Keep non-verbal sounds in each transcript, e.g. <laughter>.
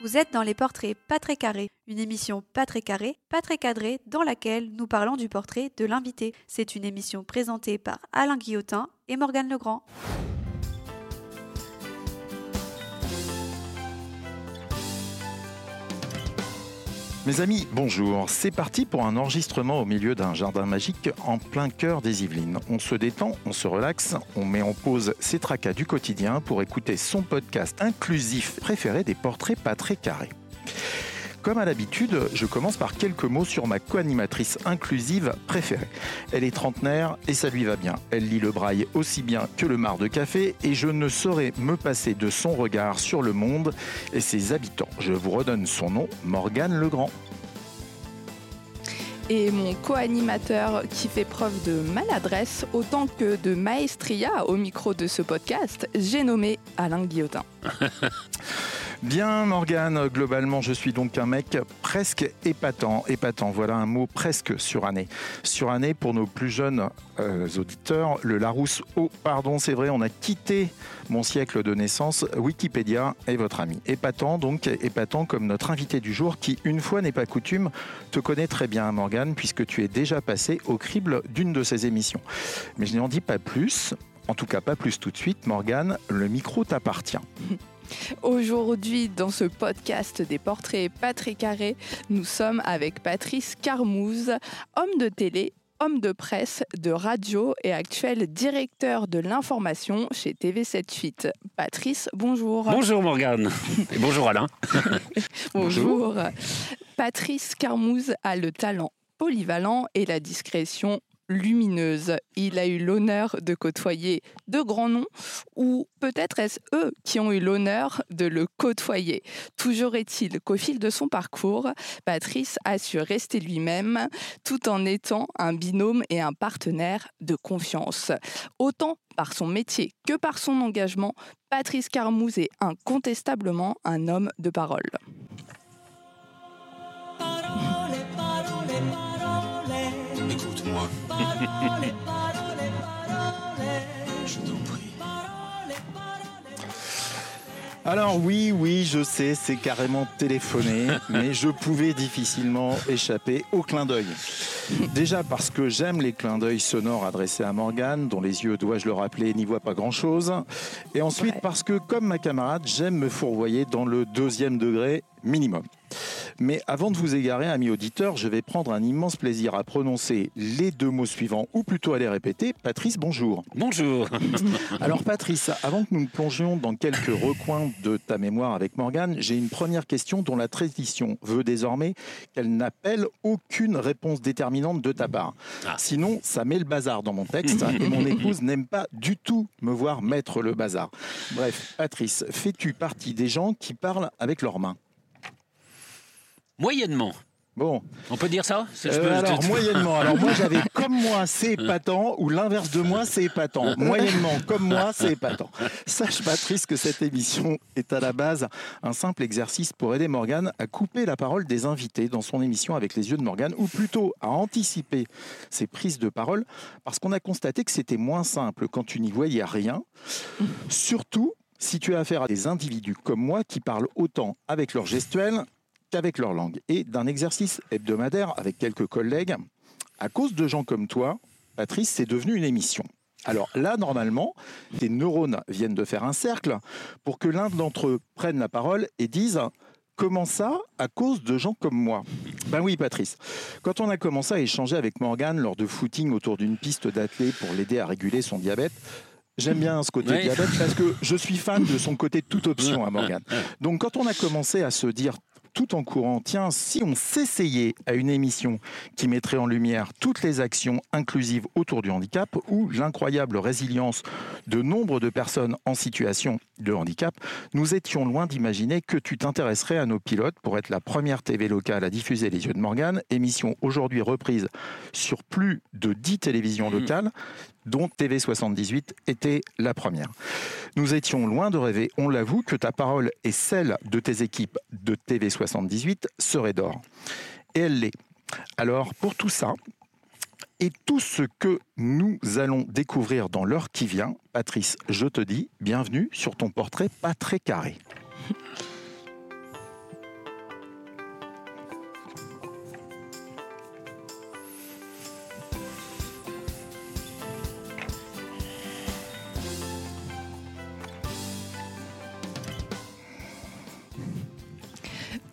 Vous êtes dans les portraits pas très carrés, une émission pas très carrée, pas très cadrée, dans laquelle nous parlons du portrait de l'invité. C'est une émission présentée par Alain Guillotin et Morgane Legrand. Mes amis, bonjour. C'est parti pour un enregistrement au milieu d'un jardin magique en plein cœur des Yvelines. On se détend, on se relaxe, on met en pause ses tracas du quotidien pour écouter son podcast inclusif préféré des portraits pas très carrés. Comme à l'habitude, je commence par quelques mots sur ma co-animatrice inclusive préférée. Elle est trentenaire et ça lui va bien. Elle lit le braille aussi bien que le mar de café et je ne saurais me passer de son regard sur le monde et ses habitants. Je vous redonne son nom, Morgane Legrand. Et mon co-animateur qui fait preuve de maladresse autant que de maestria au micro de ce podcast, j'ai nommé Alain Guillotin. <laughs> Bien, Morgane, globalement, je suis donc un mec presque épatant. Épatant, voilà un mot presque suranné. Suranné pour nos plus jeunes euh, auditeurs, le Larousse. Oh, pardon, c'est vrai, on a quitté mon siècle de naissance. Wikipédia est votre ami. Épatant, donc, épatant comme notre invité du jour qui, une fois n'est pas coutume, te connaît très bien, Morgane, puisque tu es déjà passé au crible d'une de ses émissions. Mais je n'en dis pas plus. En tout cas, pas plus tout de suite, Morgane, le micro t'appartient. <laughs> Aujourd'hui, dans ce podcast des portraits pas très carrés, nous sommes avec Patrice Carmouze, homme de télé homme de presse, de radio et actuel directeur de l'information chez TV7 Suite. Patrice, bonjour. Bonjour Morgane. Et bonjour Alain. <laughs> bonjour. Patrice Carmouze a le talent polyvalent et la discrétion lumineuse. Il a eu l'honneur de côtoyer de grands noms, ou peut-être est-ce eux qui ont eu l'honneur de le côtoyer. Toujours est-il qu'au fil de son parcours, Patrice a su rester lui-même tout en étant un binôme et un partenaire de confiance. Autant par son métier que par son engagement, Patrice Carmouze est incontestablement un homme de parole. Alors oui, oui, je sais, c'est carrément téléphoné, <laughs> mais je pouvais difficilement échapper au clin d'œil. Déjà parce que j'aime les clins d'œil sonores adressés à Morgane, dont les yeux, dois-je le rappeler, n'y voient pas grand-chose. Et ensuite parce que, comme ma camarade, j'aime me fourvoyer dans le deuxième degré minimum. Mais avant de vous égarer, amis auditeurs, je vais prendre un immense plaisir à prononcer les deux mots suivants, ou plutôt à les répéter. Patrice, bonjour. Bonjour. <laughs> Alors Patrice, avant que nous nous plongions dans quelques recoins de ta mémoire avec Morgane, j'ai une première question dont la tradition veut désormais qu'elle n'appelle aucune réponse déterminante de ta part. Ah. Sinon, ça met le bazar dans mon texte et mon <laughs> épouse n'aime pas du tout me voir mettre le bazar. Bref, Patrice, fais-tu partie des gens qui parlent avec leurs mains? Moyennement. Bon, On peut dire ça? Je Euh, alors moyennement. <laughs> Alors moi j'avais comme moi c'est épatant ou l'inverse de moi c'est épatant. Moyennement comme moi c'est épatant. Sache Patrice que cette émission est à la base un simple exercice pour aider Morgane à couper la parole des invités dans son émission avec les yeux de Morgane ou plutôt à anticiper ses prises de parole parce qu'on a constaté que c'était moins simple quand tu n'y voyais rien. Surtout si tu as affaire à des individus comme moi qui parlent autant avec leur gestuelle qu'avec leur langue. Et d'un exercice hebdomadaire avec quelques collègues, à cause de gens comme toi, Patrice, c'est devenu une émission. Alors là, normalement, tes neurones viennent de faire un cercle pour que l'un d'entre eux prenne la parole et dise Comment ça À cause de gens comme moi? Ben oui, Patrice. Quand on a commencé à échanger avec Morgane lors de footing autour d'une piste d'athlée pour l'aider à réguler son diabète, j'aime bien ce côté Oui. diabète parce que je suis fan de son côté toute option à <laughs> Morgane. Donc quand on a commencé à se dire tout en courant, tiens, si on s'essayait à une émission qui mettrait en lumière toutes les actions inclusives autour du handicap ou l'incroyable résilience de nombre de personnes en situation de handicap, nous étions loin d'imaginer que tu t'intéresserais à nos pilotes pour être la première TV locale à diffuser Les Yeux de Morgane, émission aujourd'hui reprise sur plus de 10 télévisions Mhm. locales, dont TV78 était la première. Nous étions loin de rêver, on l'avoue, que ta parole et celle de tes équipes de TV78 seraient d'or. Et elle l'est. Alors, pour tout ça, et tout ce que nous allons découvrir dans l'heure qui vient, Patrice, je te dis bienvenue sur ton portrait pas très carré. <laughs>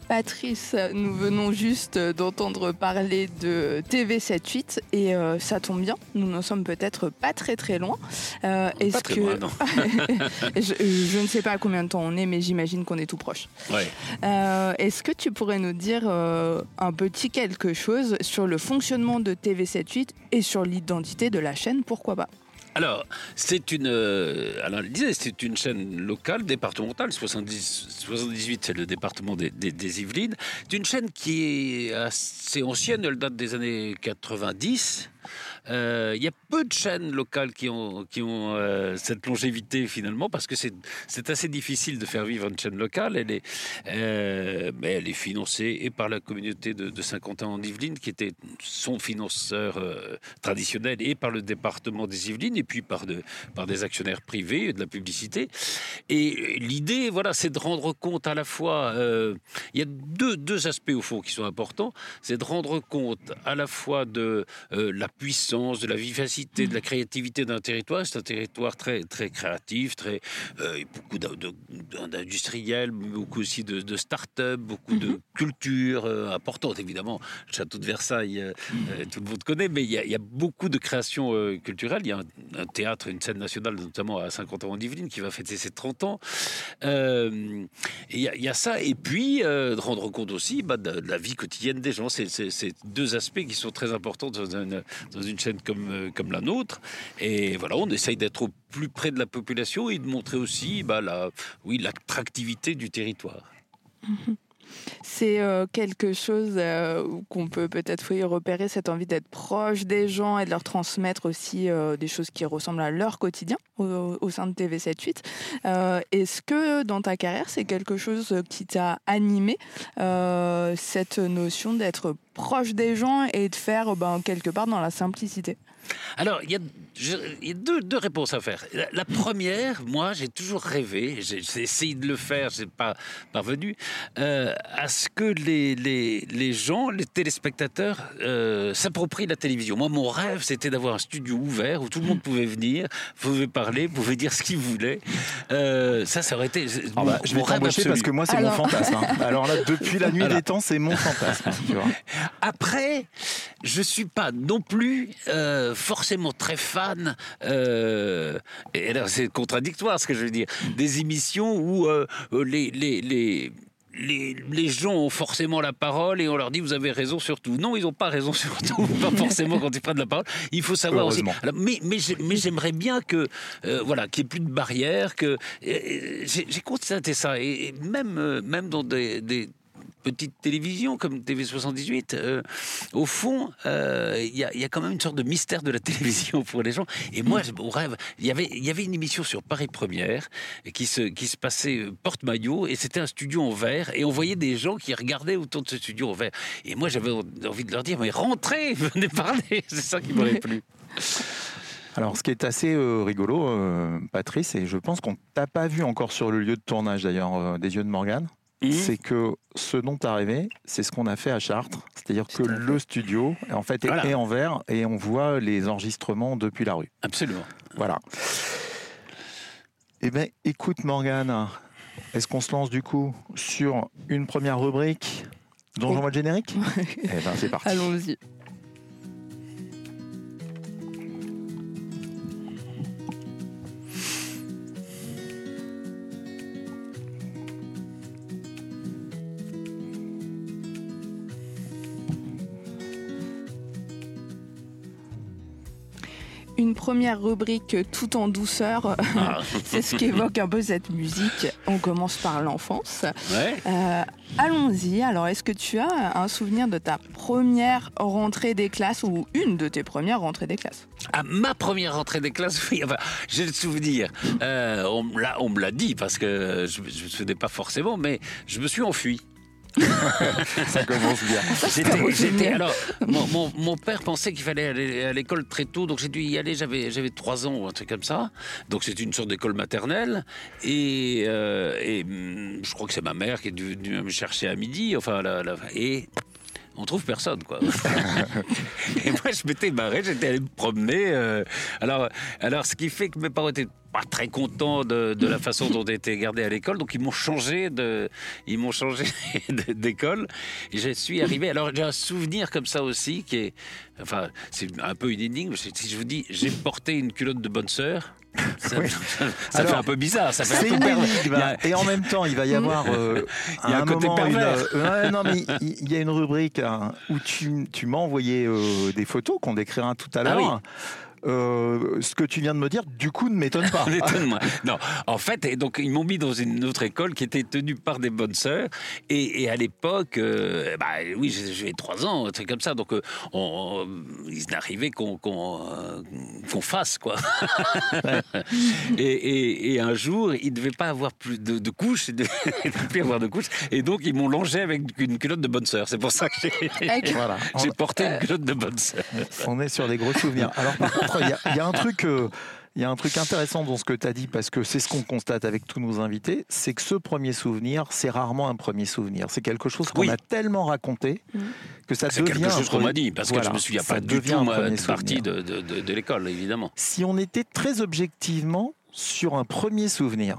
Patrice, nous venons juste d'entendre parler de TV78 et euh, ça tombe bien, nous n'en sommes peut-être pas très très loin. Euh, est-ce que <laughs> je, ne sais pas à combien de temps on est, mais j'imagine qu'on est tout proche. Euh, est-ce que tu pourrais nous dire un petit quelque chose sur le fonctionnement de TV78 et sur l'identité de la chaîne Pourquoi pas? Alors, c'est une, euh, disait, c'est une chaîne locale, départementale. 70, 78, c'est le département des, des, Yvelines. C'est une chaîne qui est assez ancienne, elle date des années 90. Euh, il y a peu de chaînes locales qui ont, qui ont euh, cette longévité finalement, parce que c'est assez difficile de faire vivre une chaîne locale. Elle est, euh, mais elle est financée et par la communauté de, Saint-Quentin en Yvelines, qui était son financeur traditionnel, et par le département des Yvelines, et puis par, de, par des actionnaires privés, de la publicité. Et l'idée, voilà, c'est de rendre compte à la fois. il y a deux, deux aspects au fond qui sont importants. C'est de rendre compte à la fois de la puissance, de la vivacité, de la créativité d'un territoire. C'est un territoire très, très créatif, très, euh, beaucoup d'industriels, beaucoup aussi de, start-up, beaucoup de mhm. culture euh, importante, évidemment. Le château de Versailles, euh, tout le monde connaît, mais il y, a, beaucoup de créations culturelles. Il y a un, théâtre, une scène nationale, notamment à 50 ans en Yvelines, qui va fêter ses 30 ans. Il y, y, a ça, et puis de rendre compte aussi bah, de, la vie quotidienne des gens. C'est deux aspects qui sont très importants dans, dans une comme, euh, comme la nôtre. Et voilà, on essaye d'être au plus près de la population et de montrer aussi bah, la, oui, l'attractivité du territoire. Mhm. C'est euh, quelque chose euh, qu'on peut peut-être repérer, cette envie d'être proche des gens et de leur transmettre aussi des choses qui ressemblent à leur quotidien au, sein de TV78. Est-ce que dans ta carrière, c'est quelque chose qui t'a animé, cette notion d'être proche des gens et de faire ben, quelque part dans la simplicité? Alors, il y a, deux, réponses à faire. La, première, moi, j'ai toujours rêvé, j'ai essayé de le faire, je n'ai pas parvenu, euh, à ce que les, les, gens, les téléspectateurs, euh, s'approprient la télévision. Moi, mon rêve, c'était d'avoir un studio ouvert où tout le monde pouvait venir, pouvait parler, pouvait dire ce qu'il voulait. Euh, ça, ça aurait été. Ah bah, je vais t'embaucher parce que moi, c'est mon fantasme. Hein. Alors là, depuis la nuit des temps, c'est mon fantasme. Après, je suis pas non plus forcément très fan, euh, et alors c'est contradictoire ce que je veux dire, des émissions où euh, les, les, les les, gens ont forcément la parole et on leur dit vous avez raison sur tout. Non, ils n'ont pas raison sur tout, <laughs> pas forcément quand ils prennent la parole. Il faut savoir aussi. mais mais, j'aimerais bien que euh, voilà qu'il n'y ait plus de barrières. Que j'ai constaté ça et, même même dans des petite télévision comme TV78, euh, au fond, euh, il y, a quand même une sorte de mystère de la télévision pour les gens. Et moi, au rêve, il y avait, il y avait une émission sur Paris Première qui se, qui se passait euh, porte-maillot et c'était un studio en verre et on voyait des gens qui regardaient autour de ce studio en verre. Et moi, j'avais envie de leur dire, mais rentrez, <laughs> venez parler. <laughs> C'est ça qui m'aurait plu. Alors, ce qui est assez rigolo, Patrice, et je pense qu'on t'a pas vu encore sur le lieu de tournage d'ailleurs des yeux de Morgane? C'est que ce dont tu rêvé, c'est ce qu'on a fait à Chartres. C'est-à-dire que le studio, en fait, est en verre et on voit les enregistrements depuis la rue. Absolument. Voilà. Eh bien, écoute, Morgane, est-ce qu'on se lance du coup sur une première rubrique dont j'envoie le générique? Eh bien, c'est parti. Allons-y. Une première rubrique tout en douceur. Ah. <laughs> c'est ce qui évoque un peu cette musique. On commence par l'enfance. Euh, allons-y. Alors, est-ce que tu as un souvenir de ta première rentrée des classes ou une de tes premières rentrées des classes? Ah, ma première rentrée des classes, oui, j'ai le souvenir. Euh, on me l'a dit parce que je ne me souvenais pas forcément, mais je me suis enfui. <laughs> ça commence bien. J'étais, alors, mon, mon, père pensait qu'il fallait aller à l'école très tôt, donc j'ai dû y aller. J'avais, j'avais 3 ans ou un truc comme ça. Donc c'est une sorte d'école maternelle. Et, euh, et hum, je crois que c'est ma mère qui est venue me chercher à midi. Enfin, la, et on trouve personne, quoi. <laughs> et moi, je m'étais barré, j'étais allé me promener. Euh, alors, alors, ce qui fait que mes parents étaient pas très contents de, la façon dont été gardé à l'école, donc ils m'ont changé de, ils m'ont changé <laughs> d'école. Je suis arrivé. Alors j'ai un souvenir comme ça aussi qui est, enfin, c'est un peu une énigme. Si je vous dis, j'ai porté une culotte de bonne sœur. Ça, fait un peu bizarre. Ça fait un peu Et en même temps, il va y avoir euh, il y a un, côté moment, pervers. Euh, non, mais il y a une rubrique hein, où tu, tu m'as envoyé euh, des photos qu'on décrira tout à ah l'heure. Euh, ce que tu viens de me dire, du coup, ne m'étonne pas. <laughs> non, en fait, et donc ils m'ont mis dans une autre école qui était tenue par des bonnes sœurs. Et, à l'époque, euh, bah, oui, j'ai trois ans, un truc comme ça. Donc, euh, on, il arrivait qu'on qu'on fasse, quoi. <laughs> et, un jour, il ne devait pas avoir plus de, couches, il ne <laughs> devait plus avoir de couches. Et donc, ils m'ont longé avec une culotte de bonne sœur. C'est pour ça que j'ai voilà. porté une culotte de bonne sœur. On est sur des gros souvenirs. Alors, par contre, il y, a un truc. Euh, il y a un truc intéressant dans ce que tu as dit, parce que c'est ce qu'on constate avec tous nos invités, c'est que ce premier souvenir, c'est rarement un premier souvenir. C'est quelque chose qu'on a tellement raconté mm. que ça devient. C'est quelque chose qu'on m'a dit, parce que je me souviens pas du tout de partie de, de, de l'école, évidemment. Si on était très objectivement sur un premier souvenir,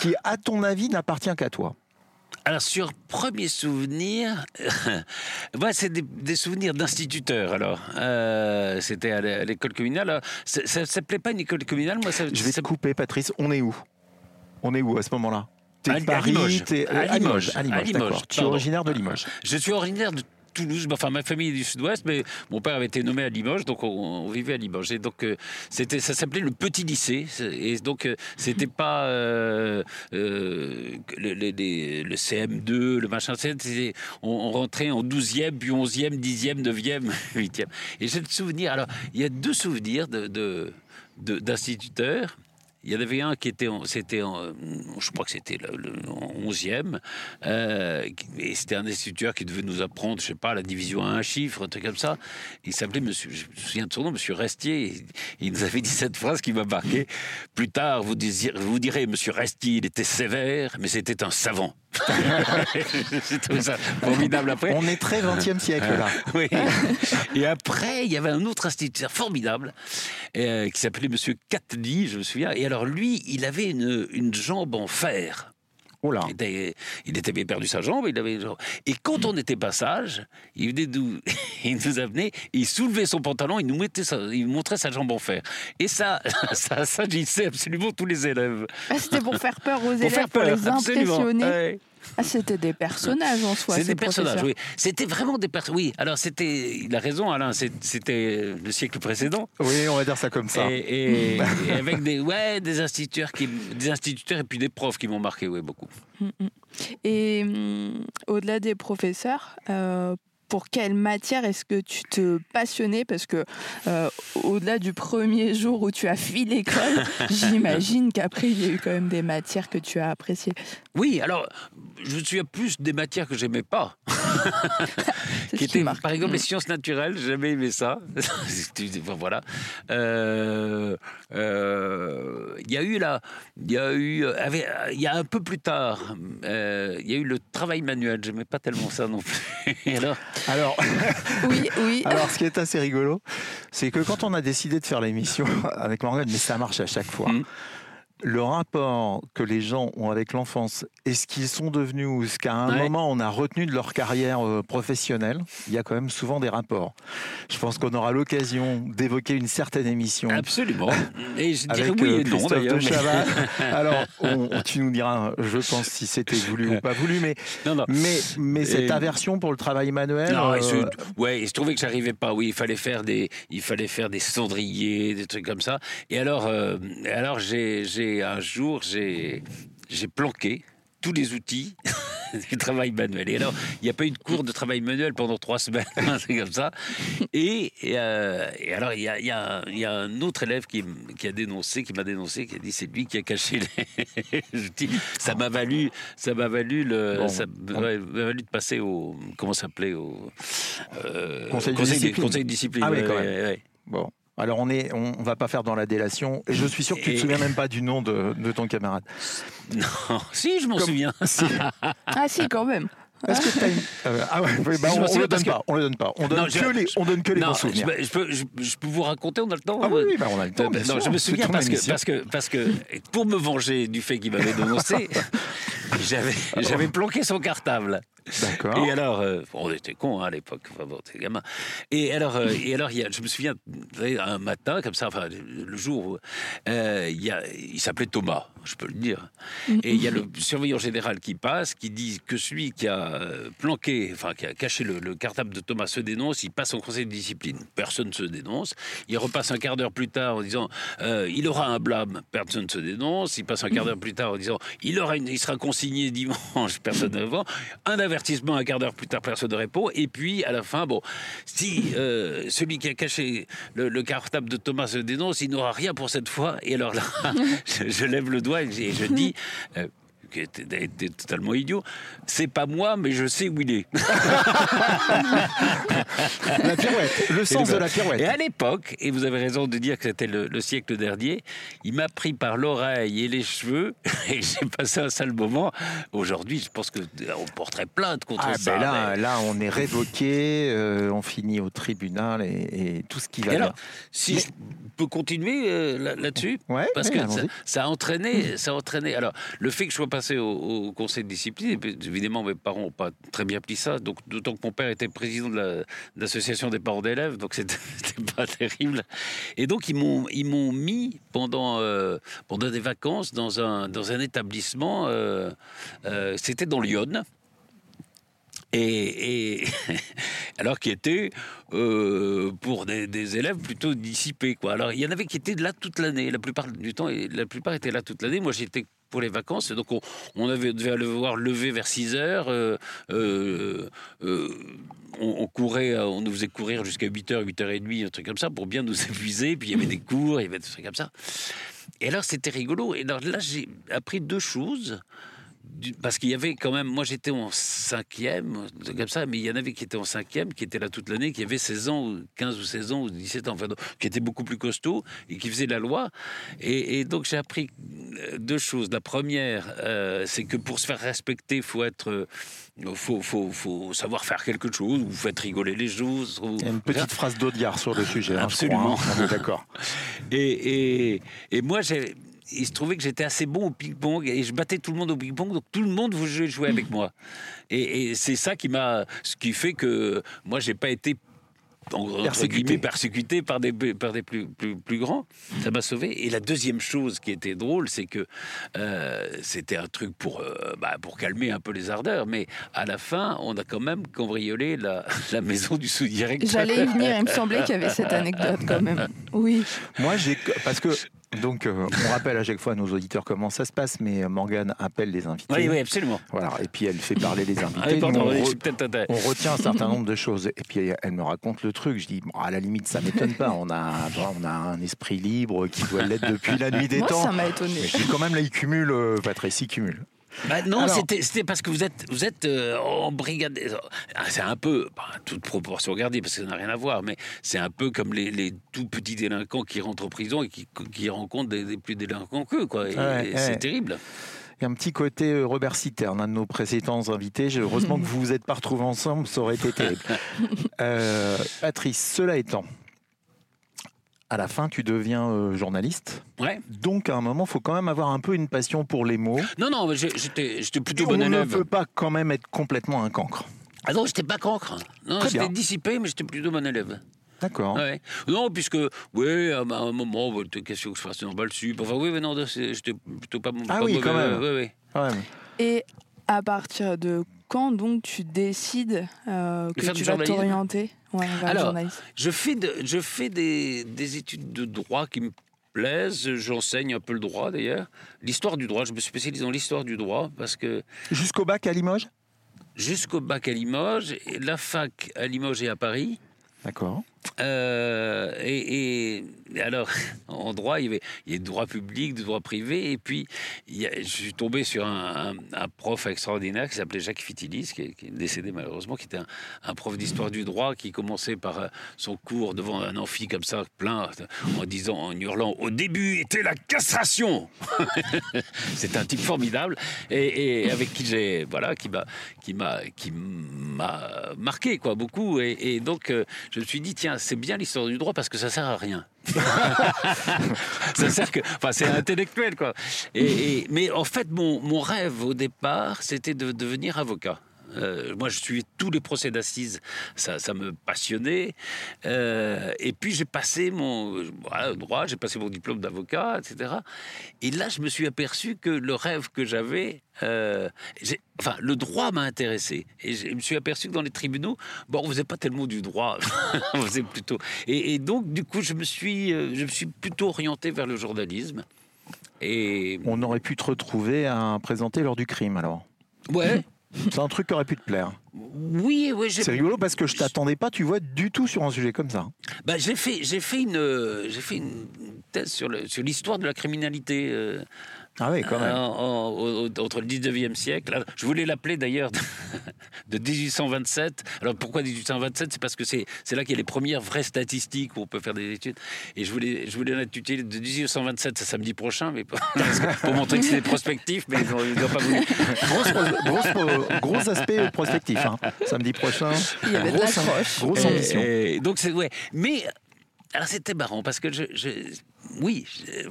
qui, à ton avis, n'appartient qu'à toi, alors, sur premier souvenir, <laughs> c'est des, souvenirs d'instituteurs. Alors, euh, c'était à l'école communale. Ça ne s'appelait pas une école communale. Moi, Je vais te couper, Patrice. On est où? On est où à ce moment-là? T'es à, Paris, Limoges. à Limoges. À Limoges, Tu es originaire de Limoges. Je suis originaire de Toulouse. Enfin, ma famille est du Sud-Ouest, mais mon père avait été nommé à Limoges, donc on, vivait à Limoges. Et donc, euh, c'était, ça s'appelait le petit lycée. Et donc, euh, c'était pas euh, le, CM2, le machin. On, on, rentrait en 12e, puis 11e, 10e, 9e, 8e. Et j'ai le souvenir. Alors, il y a deux souvenirs d'instituteurs. Il y en avait un qui était, c'était, je crois que c'était le, 11e, euh, et c'était un instituteur qui devait nous apprendre, je sais pas, la division à un chiffre, un truc comme ça. Il s'appelait je me souviens de son nom, Monsieur Restier. Il nous avait dit cette phrase qui m'a marqué. Plus tard, vous, vous direz, Monsieur Restier, il était sévère, mais c'était un savant. <laughs> ça formidable après. On est très 20e siècle là. <laughs> oui. Et après, il y avait un autre instituteur formidable euh, qui s'appelait Monsieur Cately, je me souviens. Et alors lui, il avait une, une jambe en fer. Oh. Il, était, bien perdu sa jambe. Il avait Et quand on était passage, il venait nous, <laughs> il nous amenait, il soulevait son pantalon, il nous mettait il montrait sa jambe en fer. Et ça, <laughs> ça, ça agissait absolument tous les élèves. Ah, c'était pour faire peur aux élèves, pour les impressionner. Ah, c'était des personnages en soi. C'est des personnages, oui. C'était vraiment des personnages. Oui, alors c'était. Il a raison, Alain, c'était le siècle précédent. Oui, on va dire ça comme ça. <laughs> Et, avec des, ouais, des, instituteurs qui, des instituteurs et puis des profs qui m'ont marqué, oui, beaucoup. Mm, mm. Et mm, au-delà des professeurs, euh, pour quelle matière est-ce que tu te passionnais? Parce que euh, au-delà du premier jour où tu as fui l'école, <laughs> j'imagine qu'après il y a eu quand même des matières que tu as appréciées. Oui, alors je me souviens plus des matières que j'aimais pas. <laughs> <laughs> qui étaient, par exemple, les mm. sciences naturelles, j'ai jamais aimé ça. <laughs> voilà. Euh, euh, il y a eu là, il y a eu, il y a un peu plus tard, il y a eu le travail manuel. J'aimais pas tellement ça non plus. alors, alors, oui, oui. Alors, ce qui est assez rigolo, c'est que quand on a décidé de faire l'émission avec Morgane, mais ça marche à chaque fois. Mm le rapport que les gens ont avec l'enfance et ce qu'ils sont devenus ou ce qu'à un moment on a retenu de leur carrière euh, professionnelle, il y a quand même souvent des rapports. Je pense qu'on aura l'occasion d'évoquer une certaine émission. Absolument. Et je dirais oui euh, et non d'ailleurs. <laughs> Alors, tu nous diras, je pense, si c'était voulu ou pas voulu, mais, mais, mais cette aversion pour le travail manuel. Non, euh... ouais, je trouvais que j'arrivais pas. Oui, il fallait faire des, il fallait faire des cendriers, des trucs comme ça. Et alors, euh, alors j'ai un jour, j'ai planqué tous les outils <laughs> du travail manuel. Et alors, il n'y a pas eu de cours de travail manuel pendant trois semaines, <laughs> c'est comme ça. Et, euh, alors, il y a, y, a, un autre élève qui, a dénoncé, qui m'a dénoncé, qui a dit c'est lui qui a caché les <laughs> outils. Ça m'a valu, ça m'a valu le, ça m'a valu de passer au, comment s'appelait au euh, conseil, de discipline. conseil de discipline. Ah oui, quand même. Bon. Alors on est, on, va pas faire dans la délation. Et je suis sûr que tu te souviens même pas du nom de, ton camarade. Non, <laughs> si je m'en souviens. <laughs> ah si, quand même. Est-ce que t'as une... euh, ah ouais, bah, on, on le donne que- pas. On le donne pas. On donne Non, que je- les, on donne que les Non, bons je, souvenirs. peux- je peux, je- je peux vous raconter, on a le temps Ah oui, oui, bah, on a le temps. Euh, bien non, sûr. je me souviens parce que, parce, que, parce que, pour me venger du fait qu'il m'avait <laughs> dénoncé, j'avais, j'avais planqué son cartable. D'accord. Et alors, euh, on était cons hein, à l'époque, enfin bon, t'es gamin. Et alors, euh, et alors y a, je me souviens, un matin, comme ça, enfin, le jour où euh, y a, il s'appelait Thomas, je peux le dire. Et il y a le surveillant général qui passe, qui dit que celui qui a planqué, enfin, qui a caché le, le cartable de Thomas se dénonce, il passe en conseil de discipline. Personne ne se dénonce. Il repasse un quart d'heure plus tard en disant il aura un blâme, personne ne se dénonce. Il passe un quart d'heure plus tard en disant il, aura il sera consigné dimanche, personne ne répond. Un avertissement un quart d'heure plus tard, personne ne répond. Et puis à la fin, bon, si euh, celui qui a caché le, le cartable de Thomas se dénonce, il n'aura rien pour cette fois. Et alors là, <laughs> je, lève le doigt et je, et je dis. euh, qui était, était totalement idiot. C'est pas moi, mais je sais où il est. <laughs> La pirouette. Le sens de la Et pirouette. à l'époque, et vous avez raison de dire que c'était le, le siècle dernier, il m'a pris par l'oreille et les cheveux <laughs> et j'ai passé un sale moment. Aujourd'hui, je pense que euh, on porterait plainte contre Ah ça. ben là, mais- là, on est révoqué, euh, on finit au tribunal et, et tout ce qui va Et bien. si je peux continuer euh, là- là-dessus, Ouais, parce que ça, a entrainé, ça a entraîné. Alors, le fait que je sois passé au, conseil de discipline, évidemment, mes parents n'ont pas très bien pris ça. Donc, d'autant que mon père était président de la- de l'association des parents d'élèves, donc c'était <laughs> pas terrible. Et donc, ils m'ont ils m'ont mis pendant euh, pendant des vacances dans un dans un établissement. euh, euh, c'était dans Lyon. Et, et- <laughs> alors qui était euh, pour des, élèves plutôt dissipés quoi. Alors il y en avait qui étaient là toute l'année, la plupart du temps, et la plupart étaient là toute l'année. Moi j'étais pour les vacances, donc on, on avait devait aller voir lever vers 6 heures. euh, euh, on, courait, on nous faisait courir jusqu'à 8h, 8h30, un truc comme ça, pour bien nous <laughs> épuiser. Puis il y avait des cours, il y avait des trucs comme ça. Et alors c'était rigolo. Et alors là j'ai appris deux choses parce qu'il y avait quand même, moi j'étais en cinquième, comme ça, mais il y en avait qui étaient en cinquième, qui étaient là toute l'année, qui avaient 16 ans, ou 15 ou 16 ans, ou 17 ans, enfin, qui étaient beaucoup plus costauds et qui faisaient la loi. Et, et donc j'ai appris euh, deux choses. La première, euh, c'est que pour se faire respecter, il faut être... euh, faut, faut, faut savoir faire quelque chose, ou faites rigoler les autres. ou- Il y a une petite phrase d'Audiard sur le sujet. hein, je Absolument. hein. D'accord. <laughs> Et, et, et moi, j'ai- il se trouvait que j'étais assez bon au ping-pong et je battais tout le monde au ping-pong, donc tout le monde voulait jouer avec moi. Et, et c'est ça qui m'a, ce qui fait que moi, j'ai pas été Persécuté. par des, par des plus, plus, plus grands. Ça m'a sauvé. Et la deuxième chose qui était drôle, c'est que euh, c'était un truc pour, euh, bah, pour calmer un peu les ardeurs. Mais à la fin, on a quand même cambriolé la, <laughs> la maison du sous-directeur. J'allais y venir, il me semblait qu'il y avait cette anecdote quand même. <laughs> Oui. Moi, j'ai parce que donc euh, <laughs> on rappelle à chaque fois à nos auditeurs comment ça se passe, mais euh, Morgane appelle les invités. Oui, oui, absolument. Voilà, et puis elle fait parler les Ah, invités. Pardon, on, re- retient un certain <laughs> nombre de choses. Et puis elle me raconte le truc. Je dis, bon, à la limite, ça m'étonne pas. On a, on a un esprit libre qui doit l'être depuis la nuit des Moi, temps. ça m'a étonné. Mais je dis quand même là, il cumule, euh, Patrice, il cumule. Bah non, c'était parce que vous êtes, vous êtes euh, en brigade. Ah, C'est un peu, bah, toute proportion gardée, parce que ça n'a rien à voir, mais c'est un peu comme les, les tout petits délinquants qui rentrent en prison et qui, qui rencontrent des, des plus délinquants qu'eux, quoi. Ouais, ouais. c'est terrible. Il y a un petit côté euh, Robert Citerne, un de nos précédents invités. Heureusement que vous vous êtes pas retrouvés ensemble, ça aurait été terrible. <laughs> Euh, Patrice, cela étant, à la fin, tu deviens euh, journaliste. Ouais. Donc, à un moment, il faut quand même avoir un peu une passion pour les mots. Non, non, j'étais j'étais Et plutôt on bon ne élève. peut pas quand même être complètement un cancre. Ah non, j'étais pas cancre. Non, Très j'étais bien. dissipé, mais j'étais plutôt bon élève. D'accord. Ouais. Non, puisque, oui, à un moment, bah, question que je fasse normal sup. Enfin, oui, mais non, c'est- j'étais plutôt pas, Ah pas oui, mauvais. quand même. Ouais, ouais. Et à partir de quand donc tu décides euh, que tu vas t'orienter ouais, vers le Alors, journalisme Je fais, de- je fais des, des études de droit qui me plaisent. J'enseigne un peu le droit d'ailleurs. L'histoire du droit, je me spécialise dans l'histoire du droit parce que Jusqu'au bac à Limoges? Jusqu'au bac à Limoges, et la fac à Limoges et à Paris, D'accord. Euh, et, alors, en droit, il y avait il a droit public, droit privé, et puis je suis tombé sur un, prof extraordinaire qui s'appelait Jacques Fitilis, qui est, décédé malheureusement, qui était un, prof d'histoire du droit, qui commençait par euh, son cours devant un amphi comme ça, plein, en disant, en hurlant, au début était la castration. <laughs> C'est un type formidable, et, avec qui j'ai, voilà, qui m'a, qui m'a, qui m'a marqué quoi beaucoup, et, donc euh, je me suis dit tiens c'est bien l'histoire du droit parce que ça sert à rien. Sert que, enfin, c'est intellectuel, quoi. Et, mais en fait, mon, mon rêve au départ, c'était de devenir avocat. Euh, moi, je suivais tous les procès d'assises, ça, ça, me passionnait. Euh, et puis, j'ai passé mon droit, j'ai passé mon diplôme d'avocat, etc. Et là, je me suis aperçu que le rêve que j'avais, euh, enfin, le droit m'a intéressé. Et je me suis aperçu que dans les tribunaux, bon, on faisait pas tellement du droit, <laughs> on faisait plutôt. Et, donc, du coup, je me suis, je me suis plutôt orienté vers le journalisme. Et on aurait pu te retrouver à présenter lors du crime, alors. Ouais. C'est un truc qui aurait pu te plaire. Oui, oui. C'est rigolo parce que je t'attendais pas, tu vois, du tout sur un sujet comme ça. Bah, j'ai fait, j'ai fait une, j'ai fait une thèse sur l'histoire de la criminalité. Euh, ah oui, quand même. entre le 19e siècle. je voulais l'appeler d'ailleurs de <laughs> 1827. Alors pourquoi 1827 C'est parce que c'est là qu'il y a les premières vraies statistiques où on peut faire des études. Et je voulais, je voulais l'intituler de 1827, c'est samedi prochain, mais <laughs> pour, montrer que c'est prospectif, mais ils n'ont pas voulu. Gros, aspect prospectif. Hein. Samedi prochain. Il y avait grosse, grosse ambition. donc c'est ouais. Mais alors c'était marrant parce que je, oui,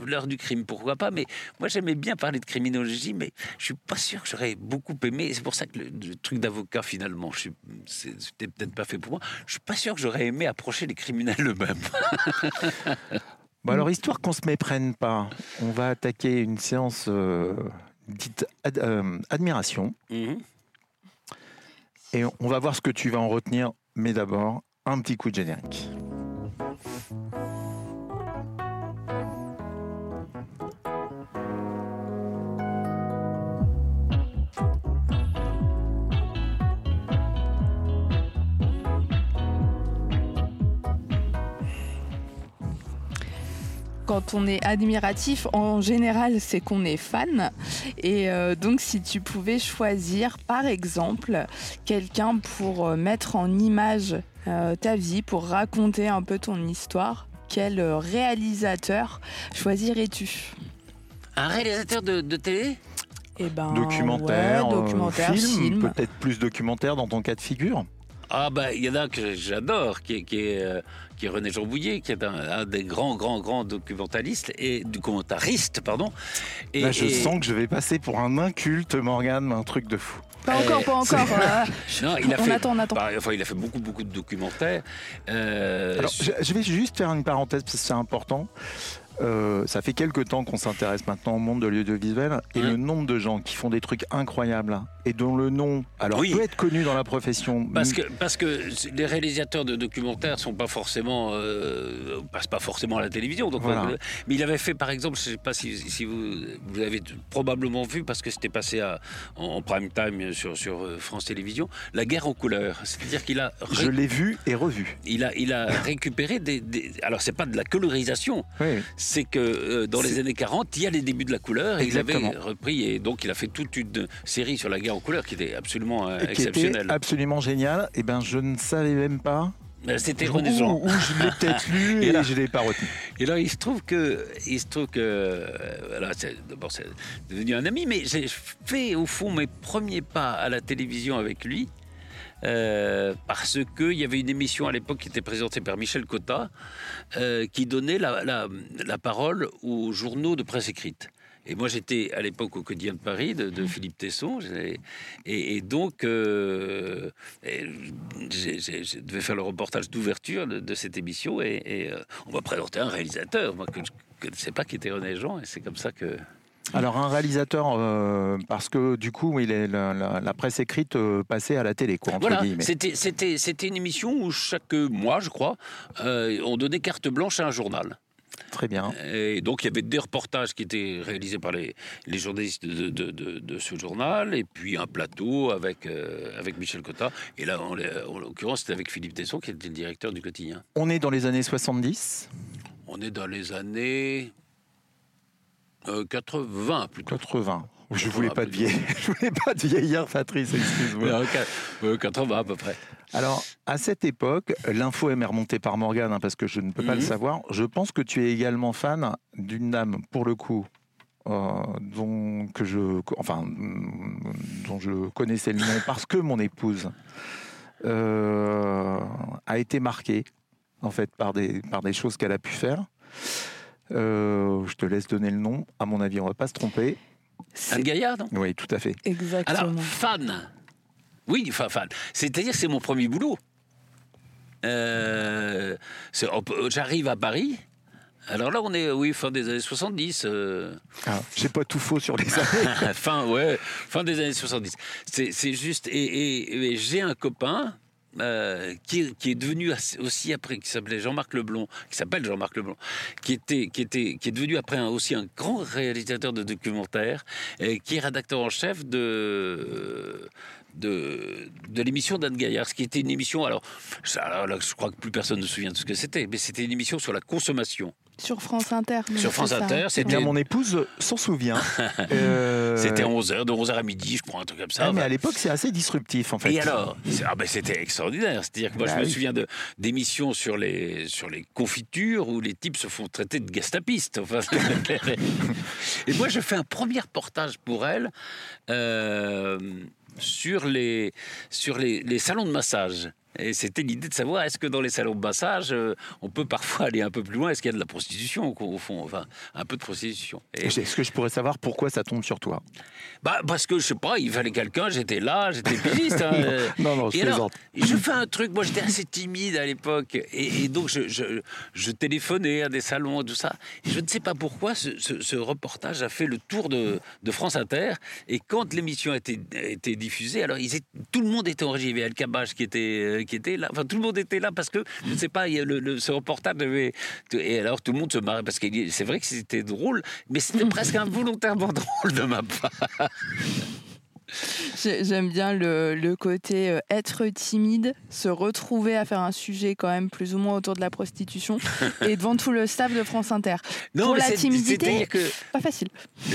l'heure du crime, pourquoi pas, mais moi j'aimais bien parler de criminologie, mais je suis pas sûr que j'aurais beaucoup aimé. C'est pour ça que le, truc d'avocat finalement, c'était peut-être pas fait pour moi. Je suis pas sûr que j'aurais aimé approcher les criminels eux-mêmes. <laughs> bon alors histoire qu'on se méprenne pas, on va attaquer une séance euh, dite euh, admiration, mhm. et on va voir ce que tu vas en retenir. Mais d'abord, un petit coup de générique. Quand on est admiratif, en général, c'est qu'on est fan. Et euh, donc, si tu pouvais choisir, par exemple, quelqu'un pour euh, mettre en image euh, ta vie, pour raconter un peu ton histoire, quel réalisateur choisirais-tu? Un réalisateur de, télé? Eh ben, documentaire, documentaire film, peut-être plus documentaire dans ton cas de figure? Ah ben, il y en a que j'adore, qui, est, qui est René Jean Bouillet, qui est un, des grands, grands, grands documentalistes et documentariste, pardon. Et, Là, je sens que je vais passer pour un inculte, Morgane, un truc de fou. Pas encore, pas encore. <laughs> non, il a on fait, attend, on attend. Bah, enfin, il a fait beaucoup, beaucoup de documentaires. Euh, Alors, je, vais juste faire une parenthèse parce que c'est important. Euh, ça fait quelques temps qu'on s'intéresse maintenant au monde de l'audiovisuel et le nombre de gens qui font des trucs incroyables et dont le nom alors peut être connu dans la profession. Parce que parce que les réalisateurs de documentaires sont pas forcément euh, passent pas forcément à la télévision. Donc euh, mais il avait fait par exemple, je sais pas si, si vous vous avez probablement vu parce que c'était passé à, en, prime time sur sur euh, France Télévisions, la guerre en couleur. C'est-à-dire qu'il a je l'ai vu et revu. Il a il a récupéré des, des alors c'est pas de la colorisation. Oui c'est que euh, dans les années 40, il y a les débuts de la couleur et il avait repris et donc il a fait toute une série sur la guerre en couleur qui était absolument euh, exceptionnelle. absolument génial. Et eh ben je ne savais même pas. C'était René Jean. Ou, je l'ai peut-être lu <laughs> et, là, je l'ai pas retenu. Et là, il se trouve que, il se trouve que, euh, voilà, d'abord c'est devenu un ami, mais j'ai fait au fond mes premiers pas à la télévision avec lui. Euh, parce qu'il y avait une émission à l'époque qui était présentée par Michel Cotta, euh, qui donnait la, la, parole aux journaux de presse écrite. Et moi, j'étais à l'époque au quotidien de Paris de, mmh. Philippe Tesson. Et, donc, euh, je devais faire le reportage d'ouverture de, cette émission. Et, on va présenter un réalisateur, moi, que je ne sais pas qui était René Jean. Et c'est comme ça que, alors un réalisateur, euh, parce que du coup, il est la, presse écrite euh, passée à la télé, quoi. voilà, c'était une émission où chaque mois, je crois, euh, on donnait carte blanche à un journal. Très bien. Et donc, il y avait des reportages qui étaient réalisés par les, les journalistes de, de- de- de ce journal, et puis un plateau avec, euh, avec Michel Cotta. Et là, en, en l'occurrence, c'était avec Philippe Tesson, qui était le directeur du quotidien. On est dans les années 70, On est dans les années euh, 80, plutôt. 80. Je 80, voulais pas de <laughs> je voulais pas de vieillir, Patrice, excuse-moi. Euh, qua- euh, 80 à peu près. Alors, à cette époque, l'info m'est remontée par Morgane, hein, parce que je ne peux pas le Mhm. savoir. Je pense que tu es également fan d'une dame, pour le coup, euh, dont, que je, enfin, mm, dont je connaissais le nom parce que mon épouse euh, a été marquée, en fait, par des, par des choses qu'elle a pu faire. Euh, je te laisse donner le nom. À mon avis, on va pas se tromper. Anne Gaillard, non? Oui, tout à fait. Exactement. Alors, fan. Oui, enfin, fan. C'est-à-dire, c'est mon premier boulot. Euh, J'arrive à Paris. Alors là, on est, oui, fin des années 70. euh, Ah, J'ai pas tout faux sur les années. <laughs> fin, ouais, fin des années 70. C'est c'est juste. Et, et- et j'ai un copain. Euh, qui, est devenu aussi après, qui s'appelait Jean-Marc Leblond, qui s'appelle Jean-Marc Leblond, qui était, qui était, qui est devenu après aussi un grand réalisateur de documentaires, et qui est rédacteur en chef de de, de l'émission d'Anne Gaillard, ce qui était une émission. Alors, ça, alors là, je crois que plus personne ne se souvient de ce que c'était, mais c'était une émission sur la consommation. Sur France Inter. Sur France c'est ça. Inter, Eh c'était bien, mon épouse s'en souvient. <laughs> Euh, c'était 11h, de 11h à midi, je crois, un truc comme ça. ah, mais à l'époque, c'est assez disruptif, en fait. Et alors c'est- ah ben C'était extraordinaire. C'est-à-dire que moi, Bah je me souviens de- d'émissions sur les, sur les confitures où les types se font traiter de gestapistes. Enfin, <laughs> et moi, je fais un premier reportage pour elle euh, sur, les, sur les, salons de massage. Et c'était l'idée de savoir est-ce que dans les salons de massage, euh, on peut parfois aller un peu plus loin Est-ce qu'il y a de la prostitution au au fond Enfin, un peu de prostitution. Et- Est-ce que je pourrais savoir pourquoi ça tombe sur toi? Bah, parce que je sais pas, il fallait quelqu'un, j'étais là, j'étais <laughs> pigiste. hein. Non, non, je Et alors, plaisante. je fais un truc, moi j'étais assez timide à l'époque, et, et donc je, je, je téléphonais à des salons, tout ça. Et je ne sais pas pourquoi ce, ce- ce reportage a fait le tour de, de France Inter, et quand l'émission a été, a été diffusée, alors ils étaient- tout le monde était enregistré, il y avait El Kabach qui était, euh, qui était là, enfin tout le monde était là parce que, je ne sais pas, il y a le, le- ce reportage avait... Et alors tout le monde se marrait, parce que c'est vrai que c'était drôle, mais c'était <laughs> presque involontairement <laughs> drôle de ma part. <laughs> J'ai- J'aime bien le, le côté euh, être timide, se retrouver à faire un sujet quand même plus ou moins autour de la prostitution <laughs> et devant tout le staff de France Inter. Pour mais la c'est- timidité, que Pas facile.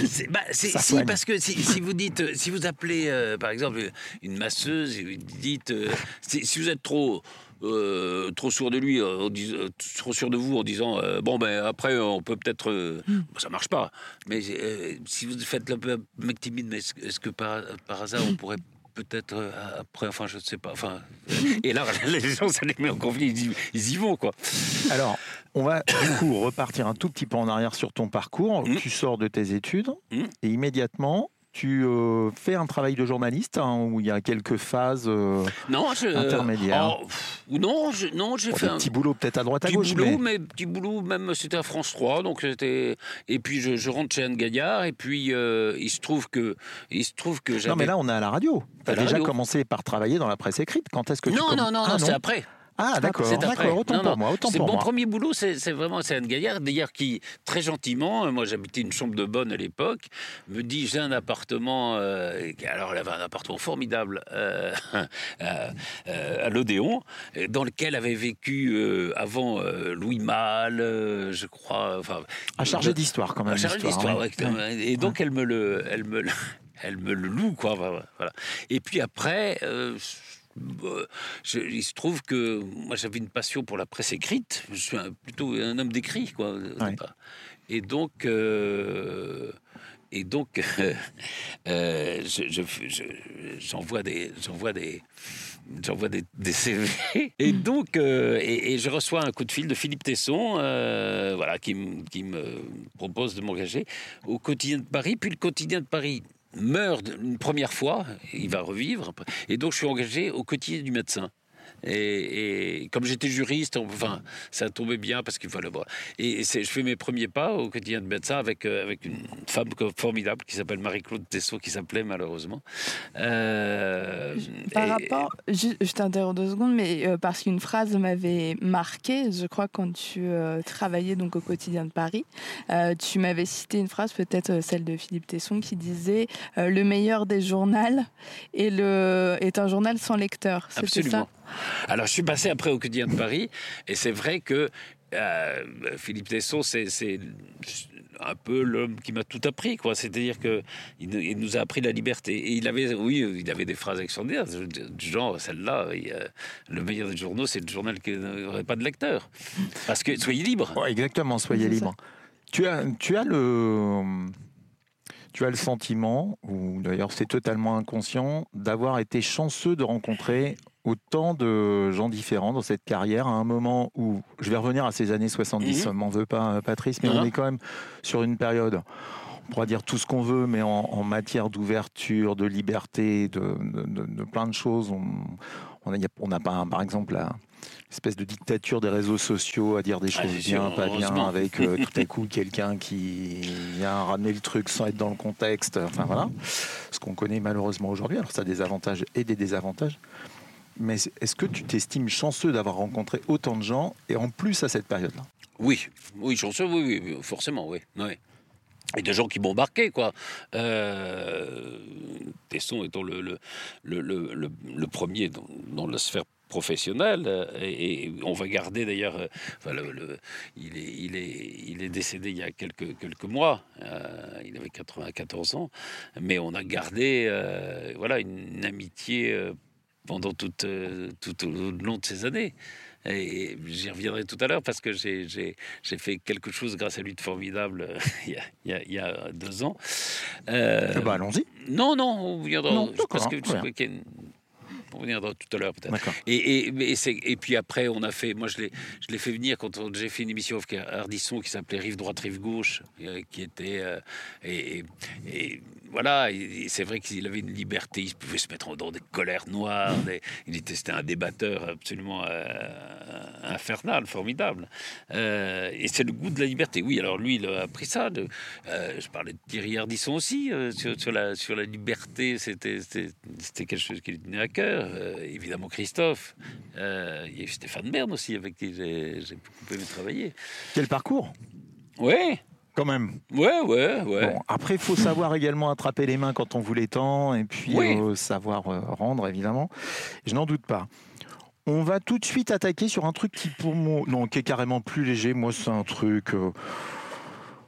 C'est- bah, si, parce que si, si vous dites, euh, si vous appelez, euh, par exemple, une masseuse et vous dites, euh, si, si vous êtes trop. Euh, trop sûr de lui, euh, euh, trop sûr de vous en disant euh, bon ben après on peut peut-être Hmm. bon, ça marche pas mais si vous faites le peu- mec timide mais est-ce, que par, par hasard on pourrait peut-être après enfin je ne sais pas enfin <laughs> et là les gens ça les met en conflit ils y, ils y vont quoi Alors, on va du coup repartir un tout petit peu en arrière sur ton parcours. Mhm. Tu sors de tes études Mhm. et immédiatement, tu euh, fais un travail de journaliste hein, où il y a quelques phases, euh, non je, Intermédiaire. oh, pff, non je, non j'ai bon, fait un petits boulots peut-être à droite à petit gauche. boulot, mais- mais... petit boulot, même c'était à France 3, donc c'était. Et puis je, je rentre chez Anne Gaillard, et puis euh, il se trouve que il se trouve que j'avais. Non, mais là, on est à la radio. Tu as À la déjà radio. commencé par travailler dans la presse écrite. Quand est-ce que tu non, comm- non, non, Ah, non, c'est après. Ah, d'accord, d'accord. Autant Non, pour non, moi, autant C'est pour mon moi. premier boulot, c'est vraiment c'est Anne Gaillard, d'ailleurs qui très gentiment, euh, moi j'habitais une chambre de bonne à l'époque, me dit j'ai un appartement, euh, alors elle avait un appartement formidable euh, à, <laughs> à l'Odéon, dans lequel avait vécu euh, avant Louis Malle, je crois, enfin À charger d'histoire, quand même. charger l'histoire, d'histoire, ouais. ouais. Et donc elle me le, elle me, le- <laughs> elle me le loue quoi. voilà. Et puis après. Je- il se trouve que moi j'avais une passion pour la presse écrite. Je suis un- plutôt un homme d'écrit, quoi. Ouais. Et donc, euh, et donc, <laughs> euh, je- je- je- j'envoie des, j'envoie des, j'envoie des, des CV. Et donc, euh, et, et je reçois un coup de fil de Philippe Tesson, voilà, qui me propose de m'engager au quotidien de Paris. Puis le quotidien de Paris meurt une première fois, il va revivre, et donc je suis engagé au quotidien du médecin. Et, comme j'étais juriste, enfin, ça tombait bien parce qu'il fallait voir. Et, je fais mes premiers pas au quotidien de médecin avec, euh, avec une femme formidable qui s'appelle Marie-Claude Tessot, qui s'appelait malheureusement. Euh, Par rapport, je, t'interromps deux secondes, mais euh, parce qu'une phrase m'avait marqué, je crois, quand tu travaillais donc au quotidien de Paris, tu m'avais cité une phrase, peut-être celle de Philippe Tesson, qui disait Le meilleur des journaux est, le, est un journal sans lecteur. Absolument. Ça? Alors, je suis passé après au quotidien de Paris, et c'est vrai que euh, Philippe Tesson, c'est un peu l'homme qui m'a tout appris, quoi. C'est-à-dire que il, nous a appris la liberté. Et il avait, oui, il avait des phrases extraordinaires, du genre celle-là. Le meilleur des journaux, c'est le journal qui n'aurait pas de lecteur, parce que soyez libre. exactement, soyez libre. Tu as, tu as le tu as le sentiment, ou d'ailleurs c'est totalement inconscient, d'avoir été chanceux de rencontrer autant de gens différents dans cette carrière à un moment où, je vais revenir à ces années 70, mmh. m'en veut pas Patrice, mais on est quand même sur une période, on pourra dire tout ce qu'on veut, mais en, matière d'ouverture, de liberté, de, plein de choses, on n'a pas, par exemple, la espèce de dictature des réseaux sociaux à dire des ah, choses bien, pas bien, avec euh, <laughs> tout à coup quelqu'un qui vient ramener le truc sans être dans le contexte. Enfin voilà, ce qu'on connaît malheureusement aujourd'hui. Alors ça a des avantages et des désavantages. Mais est-ce que tu t'estimes chanceux d'avoir rencontré autant de gens et en plus à cette période-là? Oui, oui, chanceux, oui, oui, forcément, oui. oui. Et de gens qui m'ont marqué, quoi. Euh, Tesson étant le, le, le, le, premier dans, la sphère professionnelle et, on va garder d'ailleurs euh, enfin, le, il, est, il, est, il est décédé il y a quelques, quelques mois euh, il avait 94 ans mais on a gardé euh, voilà une, amitié pendant toute, euh, tout au long de ces années. Et j'y reviendrai tout à l'heure parce que j'ai fait quelque chose grâce à lui de formidable euh, <laughs> il, y a, il, y a, deux ans. Euh, bah, allons-y. Non, non, on viendra. parce que on reviendra tout à l'heure peut-être. Et, et, et, puis après, on a fait, moi je l'ai fait venir quand j'ai fait une émission avec Ardisson qui s'appelait Rive droite, Rive gauche, qui était. et, voilà, c'est vrai qu'il avait une liberté, il pouvait se mettre dans des colères noires, il était, c'était un débatteur absolument euh, infernal, formidable. Euh, et c'est le goût de la liberté. Oui, alors lui, il a appris ça. De, euh, je parlais de Thierry Ardisson aussi, sur, la, sur la liberté, c'était, c'était, quelque chose qui lui tenait à cœur. évidemment, Christophe. il y a eu Stéphane Bern aussi, avec qui j'ai, j'ai beaucoup aimé travailler. Quel parcours? Oui quand même. Ouais, ouais, ouais. après, il faut savoir également attraper les mains quand on vous les tend et puis euh, savoir euh, rendre, évidemment. Je n'en doute pas. On va tout de suite attaquer sur un truc qui, pour moi, non, qui est carrément plus léger. Moi, c'est un truc. Euh,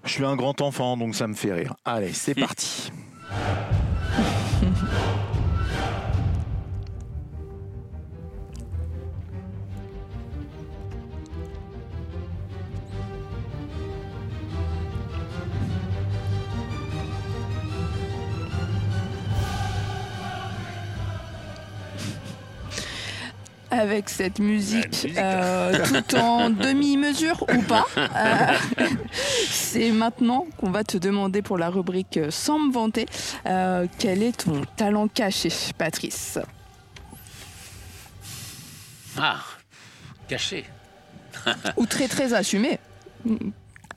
je suis un grand enfant, donc ça me fait rire. Allez, c'est <laughs> parti. Avec cette musique, euh, tout en <laughs> demi-mesure ou pas. Euh, <laughs> c'est maintenant qu'on va te demander pour la rubrique Sans me vanter, euh, quel est ton talent caché, Patrice Ah, caché. <laughs> ou très très assumé.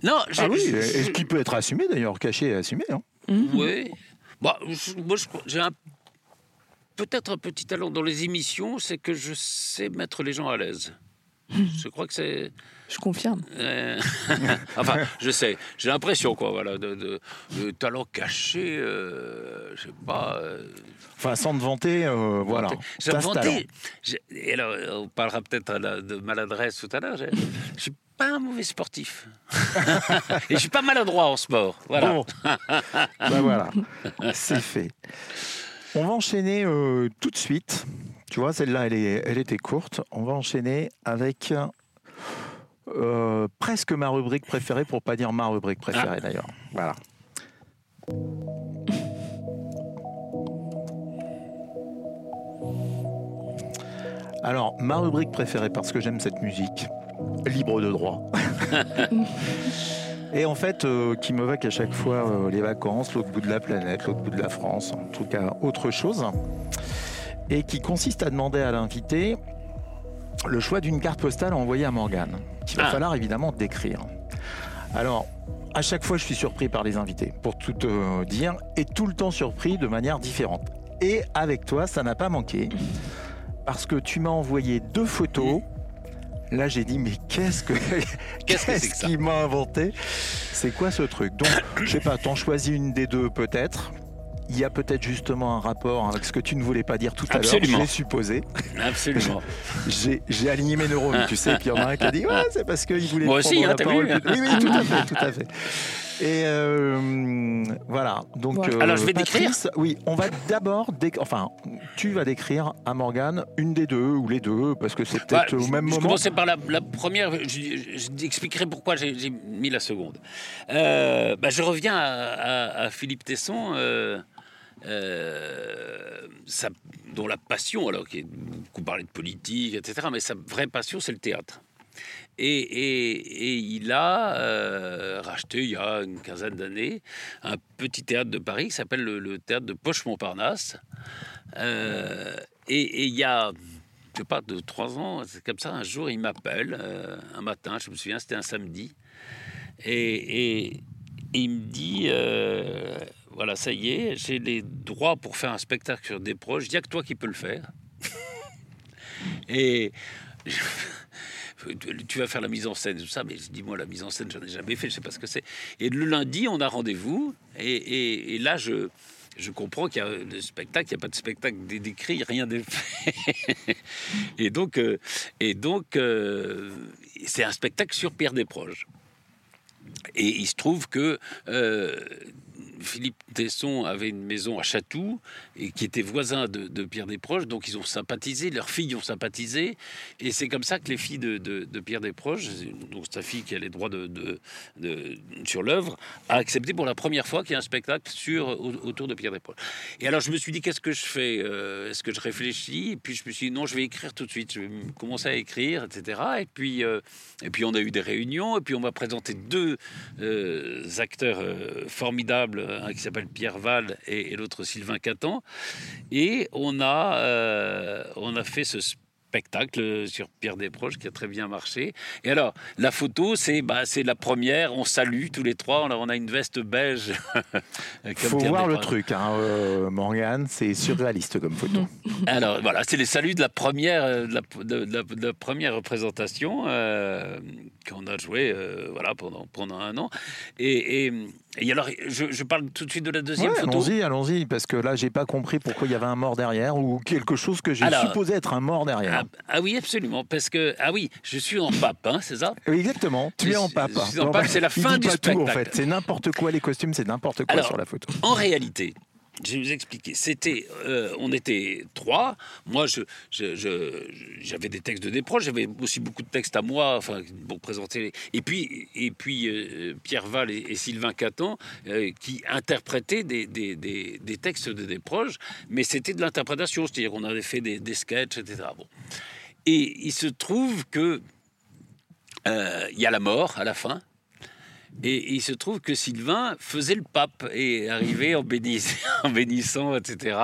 Non, ah oui, est-ce qu'il peut être assumé d'ailleurs, caché et assumé hein Oui. Bah, moi, j'ai un peut-être un petit talent dans les émissions, c'est que je sais mettre les gens à l'aise. Je crois que c'est. Je confirme. Euh, <laughs> enfin, je sais. J'ai l'impression, quoi, voilà, de, talent caché. Euh, je sais pas. Euh. Enfin, sans te vanter, voilà. Sans vanter. Et alors, on parlera peut-être de maladresse tout à l'heure. Je suis pas un mauvais sportif. <laughs> Et je suis pas maladroit en sport. Voilà. Bon. <laughs> ben voilà. C'est fait. On va enchaîner euh, tout de suite. Tu vois, celle-là, elle, elle était courte. On va enchaîner avec euh, presque ma rubrique préférée, pour pas dire ma rubrique préférée ah. d'ailleurs. Voilà. Alors, ma rubrique préférée, parce que j'aime cette musique, libre de droit. <laughs> Et en fait, euh, qui me va qu'à chaque fois euh, les vacances, l'autre bout de la planète, l'autre bout de la France, en tout cas autre chose. Et qui consiste à demander à l'invité le choix d'une carte postale à envoyer à Morgane, qu'il va Ah. falloir évidemment décrire. Alors, à chaque fois, je suis surpris par les invités, pour tout te dire, et tout le temps surpris de manière différente. Et avec toi, ça n'a pas manqué, parce que tu m'as envoyé deux photos. Là, j'ai dit, mais qu'est-ce que <laughs> Qu'est-ce qu'il m'a inventé? C'est quoi ce truc? Donc, je sais pas, t'en choisis une des deux peut-être. Il y a peut-être justement un rapport avec ce que tu ne voulais pas dire tout à l'heure. J'ai supposé. Absolument. <laughs> J'ai aligné mes neurones, tu sais, puis il y en a un qui a dit Ouais, c'est parce qu'il voulait Moi prendre aussi, hein, la t'as parole. vu Oui, oui, tout à fait, tout à fait. Et euh, voilà. Donc, Voilà. euh, Alors, je vais décrire. Oui, on va d'abord. déc- Enfin, tu vas décrire à Morgane une des deux ou les deux, parce que c'est Bah, peut-être au je- même je moment. commençais par la, la première, je, je- je t'expliquerai pourquoi j'ai j'ai mis la seconde. Euh, bah, je reviens à, à- à Philippe Tesson, euh, euh, sa- dont la passion, alors beaucoup parlé de politique, etc., mais sa vraie passion, c'est le théâtre. Et, il a euh, racheté il y a une quinzaine d'années un petit théâtre de Paris qui s'appelle le, théâtre de Poche-Montparnasse. Euh, et, il y a, je sais pas, deux, trois ans, c'est comme ça, un jour, il m'appelle, euh, un matin, je me souviens, c'était un samedi, et, il me dit, voilà, ça y est, j'ai les droits pour faire un spectacle sur des proches, il n'y a que toi qui peux le faire. <laughs> et tu vas faire la mise en scène, tout ça, mais je dis, moi, la mise en scène, j'en ai jamais fait, je sais pas ce que c'est. Et le lundi, on a rendez-vous, et, là, je, je comprends qu'il y a le spectacle, il n'y a pas de spectacle dé- décrit, rien fait. <laughs> et donc, euh, et donc euh, c'est un spectacle sur Pierre Desproges. Et il se trouve que euh, Philippe Tesson avait une maison à Chatou et qui était voisin de, de Pierre Desproges, donc ils ont sympathisé, leurs filles ont sympathisé, et c'est comme ça que les filles de, de- de Pierre Desproges, donc sa fille qui a les droits de, sur l'œuvre, a accepté pour la première fois qu'il y a un spectacle sur, au- autour de Pierre Desproges. Et alors je me suis dit, qu'est-ce que je fais Euh, Est-ce que je réfléchis? Et puis je me suis dit, non, je vais écrire tout de suite, je vais commencer à écrire, etc. Et puis, euh, et puis on a eu des réunions, et puis on m'a présenté deux euh, acteurs formidables, un qui s'appelle Pierre Val et, et l'autre Sylvain Catan. Et on a, euh, on a fait ce spectacle sur Pierre Desproges qui a très bien marché. Et alors, la photo, c'est bah, c'est la première, on salue tous les trois, on a, on a une veste beige. <laughs> Il faut Pierre voir le truc, hein, euh, Morgane, c'est surréaliste comme photo. <laughs> Alors voilà, c'est les saluts de la première, euh, de la, de- de la- de la première représentation euh, qu'on a joué euh, voilà, pendant, pendant un an. Et, et, et alors, je, je parle tout de suite de la deuxième Ouais, photo. allons-y, allons-y, parce que là, j'ai pas compris pourquoi il y avait un mort derrière ou quelque chose que j'ai supposé être un mort derrière. Ah, ah oui, absolument, parce que, ah oui, je suis en pape, hein, c'est ça? Oui, Exactement, tu Je es en pape. je suis en Non, pape, c'est la fin du pas tout, en spectacle. fait. C'est n'importe quoi, les costumes, c'est n'importe quoi Alors, sur la photo. En réalité, je vais vous expliquer. Euh, on était trois. Moi, j'avais des textes de Desproges. J'avais aussi beaucoup de textes à moi, pour présenter. les- Et puis, et puis euh, Pierre Val et, Sylvain Catan euh, qui interprétaient des, des- des- des textes de Desproges, mais c'était de l'interprétation, c'est-à-dire qu'on avait fait des, sketchs, etc. Bon. Et il se trouve que il y a la mort à la fin. Et il se trouve que Sylvain faisait le pape et arrivait <laughs> en, bénissant, en bénissant etc.,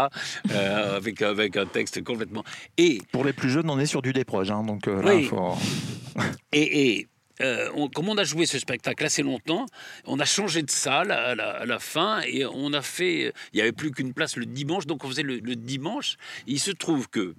euh, avec, avec un texte complètement. Et, Pour les plus jeunes, on est sur du déproche, hein, donc euh, là, Oui. faut... <laughs> et, et, euh, on- comme on a joué ce spectacle assez longtemps, on a changé de salle à la, à la fin et on a fait. Il n'y avait plus qu'une place le dimanche, donc on faisait le, le dimanche. Il se trouve que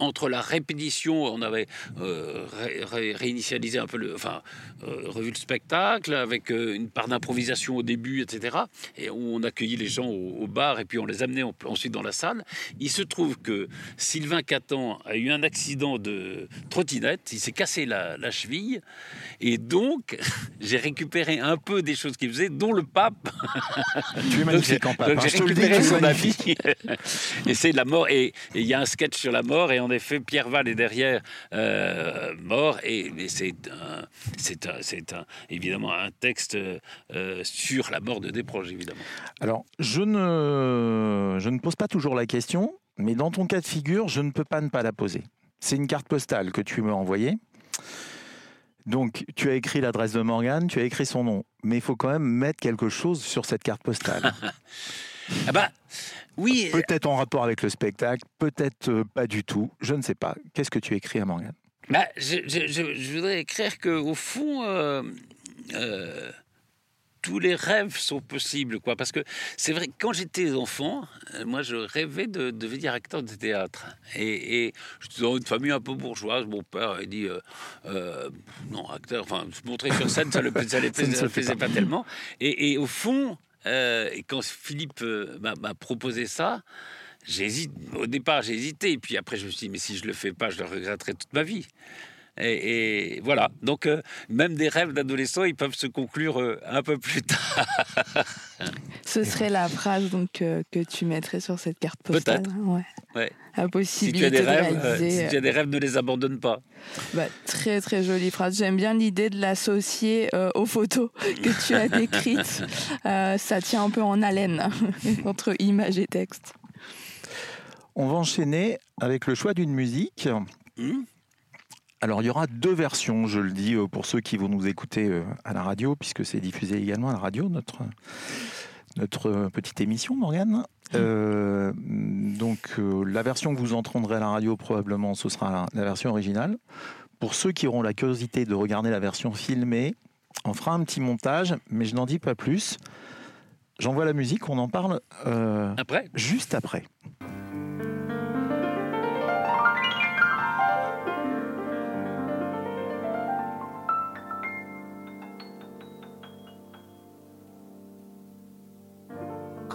entre la répétition, on avait euh, ré- ré- réinitialisé un peu le, enfin, euh, revu le spectacle avec euh, une part d'improvisation au début, etc. Et où on accueillait les gens au, au bar et puis on les amenait en- ensuite dans la salle. Il se trouve que Sylvain Catan a eu un accident de trottinette, il s'est cassé la, la cheville et donc <laughs> j'ai récupéré un peu des choses qu'il faisait, dont le pape. tu es magnifique en pape. Donc hein, j'ai récupéré son avis. <laughs> et c'est la mort. Et il y a un sketch sur la mort. Et en effet, Pierre Val est derrière euh, mort. Et, et c'est évidemment un texte euh, sur la mort de Desproges, évidemment. Alors, je ne, je ne pose pas toujours la question, mais dans ton cas de figure, je ne peux pas ne pas la poser. C'est une carte postale que tu m'as envoyée. Donc, tu as écrit l'adresse de Morgane, tu as écrit son nom, mais il faut quand même mettre quelque chose sur cette carte postale. <laughs> Ah bah, oui. Peut-être en rapport avec le spectacle, peut-être euh, pas du tout. Je ne sais pas. Qu'est-ce que tu écris à Morgane? Bah, je, je, je, voudrais écrire que au fond, euh, euh, tous les rêves sont possibles, quoi. Parce que c'est vrai, quand j'étais enfant, euh, moi, je rêvais de, devenir acteur de théâtre. Et, et suis dans une famille un peu bourgeoise. Mon père a dit non, acteur. Enfin, se montrer sur scène, ça <laughs> ne le, faisait pas, tellement. Et, et, au fond, et quand Philippe m'a proposé ça. J'hésite. Au départ, j'ai hésité. Et puis après, je me suis dit, mais si je le fais pas, je le regretterai toute ma vie. Et, voilà. Donc, euh, même des rêves d'adolescents, ils peuvent se conclure euh, un peu plus tard. <laughs> Ce serait la phrase donc euh, que tu mettrais sur cette carte postale. Peut-être. Ouais. ouais. La possibilité si tu as des rêves, réaliser... si tu as des rêves, ne les abandonne pas. Bah, très très jolie phrase. J'aime bien l'idée de l'associer aux photos <laughs> que tu as décrites. <laughs> ça tient un peu en haleine entre image et texte. On va enchaîner avec le choix d'une musique. Hmm. Alors il y aura deux versions, je le dis euh, pour ceux qui vont nous écouter euh, à la radio, puisque c'est diffusé également à la radio, notre, notre petite émission, Morgane. Euh, donc la version que vous entendrez à la radio, probablement, ce sera la, version originale. Pour ceux qui auront la curiosité de regarder la version filmée, on fera un petit montage, mais je n'en dis pas plus. J'envoie la musique, on en parle après juste après.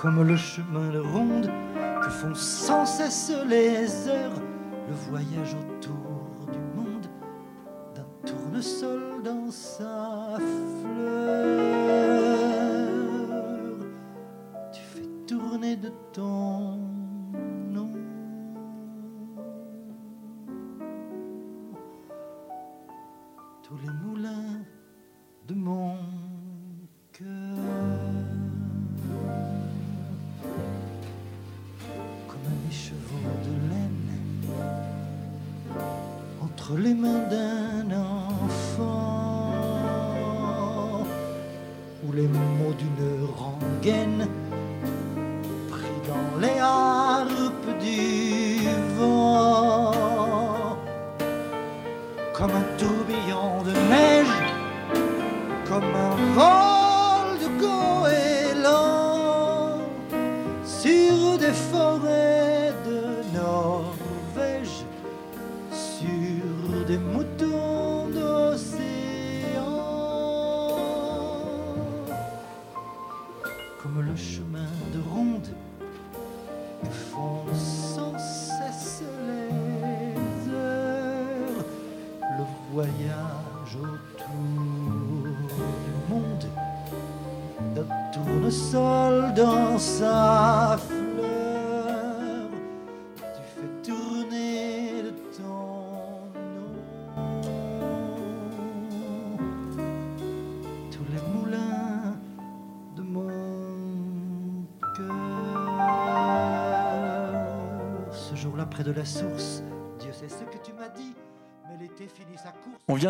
comme le chemin de ronde que font sans cesse les heures, le voyage autour du monde d'un tournesol dans sa fleur. Tu fais tourner de ton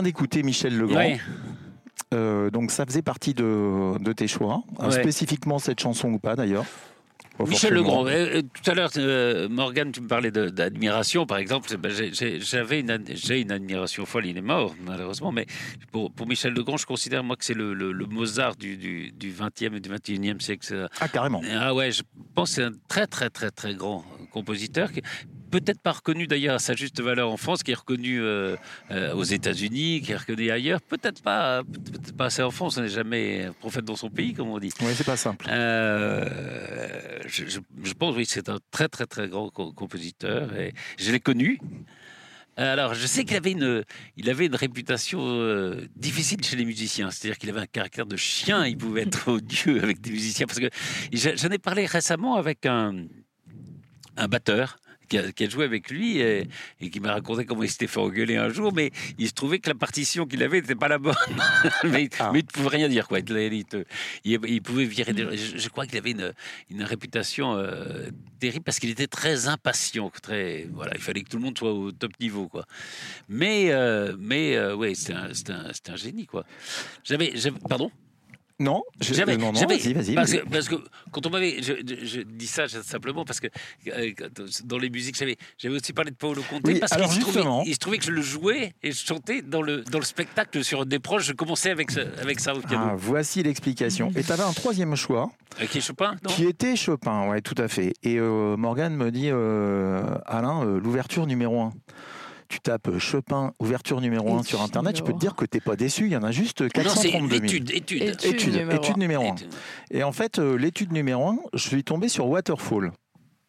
vient d'écouter Michel Legrand. Euh, donc ça faisait partie de, de tes choix, spécifiquement cette chanson ou pas d'ailleurs? Michel Legrand, euh, tout à l'heure, euh, Morgane, tu me parlais d'admiration, par exemple. Ben, j'avais une, j'ai une admiration folle, il est mort, malheureusement, mais pour, pour Michel Legrand, je considère, moi, que c'est le, le, Mozart du, du, du, 20e et du 21e siècle. Ah, carrément. Ah ouais, je pense que c'est un très, très, très, très grand compositeur peut-être pas reconnu d'ailleurs à sa juste valeur en France, qui est reconnu euh, euh, aux États-Unis, qui est reconnu ailleurs. Peut-être pas, peut-être pas assez en France. On n'est jamais prophète dans son pays, comme on dit. Oui, c'est pas simple. Euh, je, pense, oui, c'est un très très très grand compositeur et je l'ai connu. Alors, je sais qu'il avait une, il avait une réputation euh, difficile chez les musiciens. C'est-à-dire qu'il avait un caractère de chien. Il pouvait être odieux avec des musiciens. Parce que j'en ai parlé récemment avec un, un batteur qui a, joué avec lui et, qui m'a raconté comment il s'était fait engueuler un jour, mais il se trouvait que la partition qu'il avait n'était pas la bonne. <laughs> mais, ah. mais, il ne pouvait rien dire. Quoi. Il, il, pouvait virer des... je, crois qu'il avait une, une réputation euh, terrible parce qu'il était très impatient. Très, voilà, il fallait que tout le monde soit au top niveau. Quoi. Mais, euh, mais euh, ouais, c'était un, un, un, génie. Quoi. J'avais, pardon? Non, j'avais, non, non, vas-y, vas-y. Parce, parce, que quand on m'avait, je, dis ça simplement parce que euh, dans les musiques, j'avais, j'avais aussi parlé de Paolo Conte parce qu'il se, trouvait, il se trouvait que je le jouais et je chantais dans le dans le spectacle sur des proches. Je commençais avec avec ça au piano. Ah, voici l'explication. Et tu avais un troisième choix. Euh, qui est Chopin non Qui était Chopin, ouais, tout à fait. Et euh, Morgane me dit, Alain, l'ouverture numéro un tu tapes Chopin, ouverture numéro 1 sur Internet, je peux te dire que tu n'es pas déçu. Il y en a juste 432 000. Étude, étude. Étude, étude numéro 1. Et en fait, euh, l'étude numéro 1, je suis tombé sur Waterfall.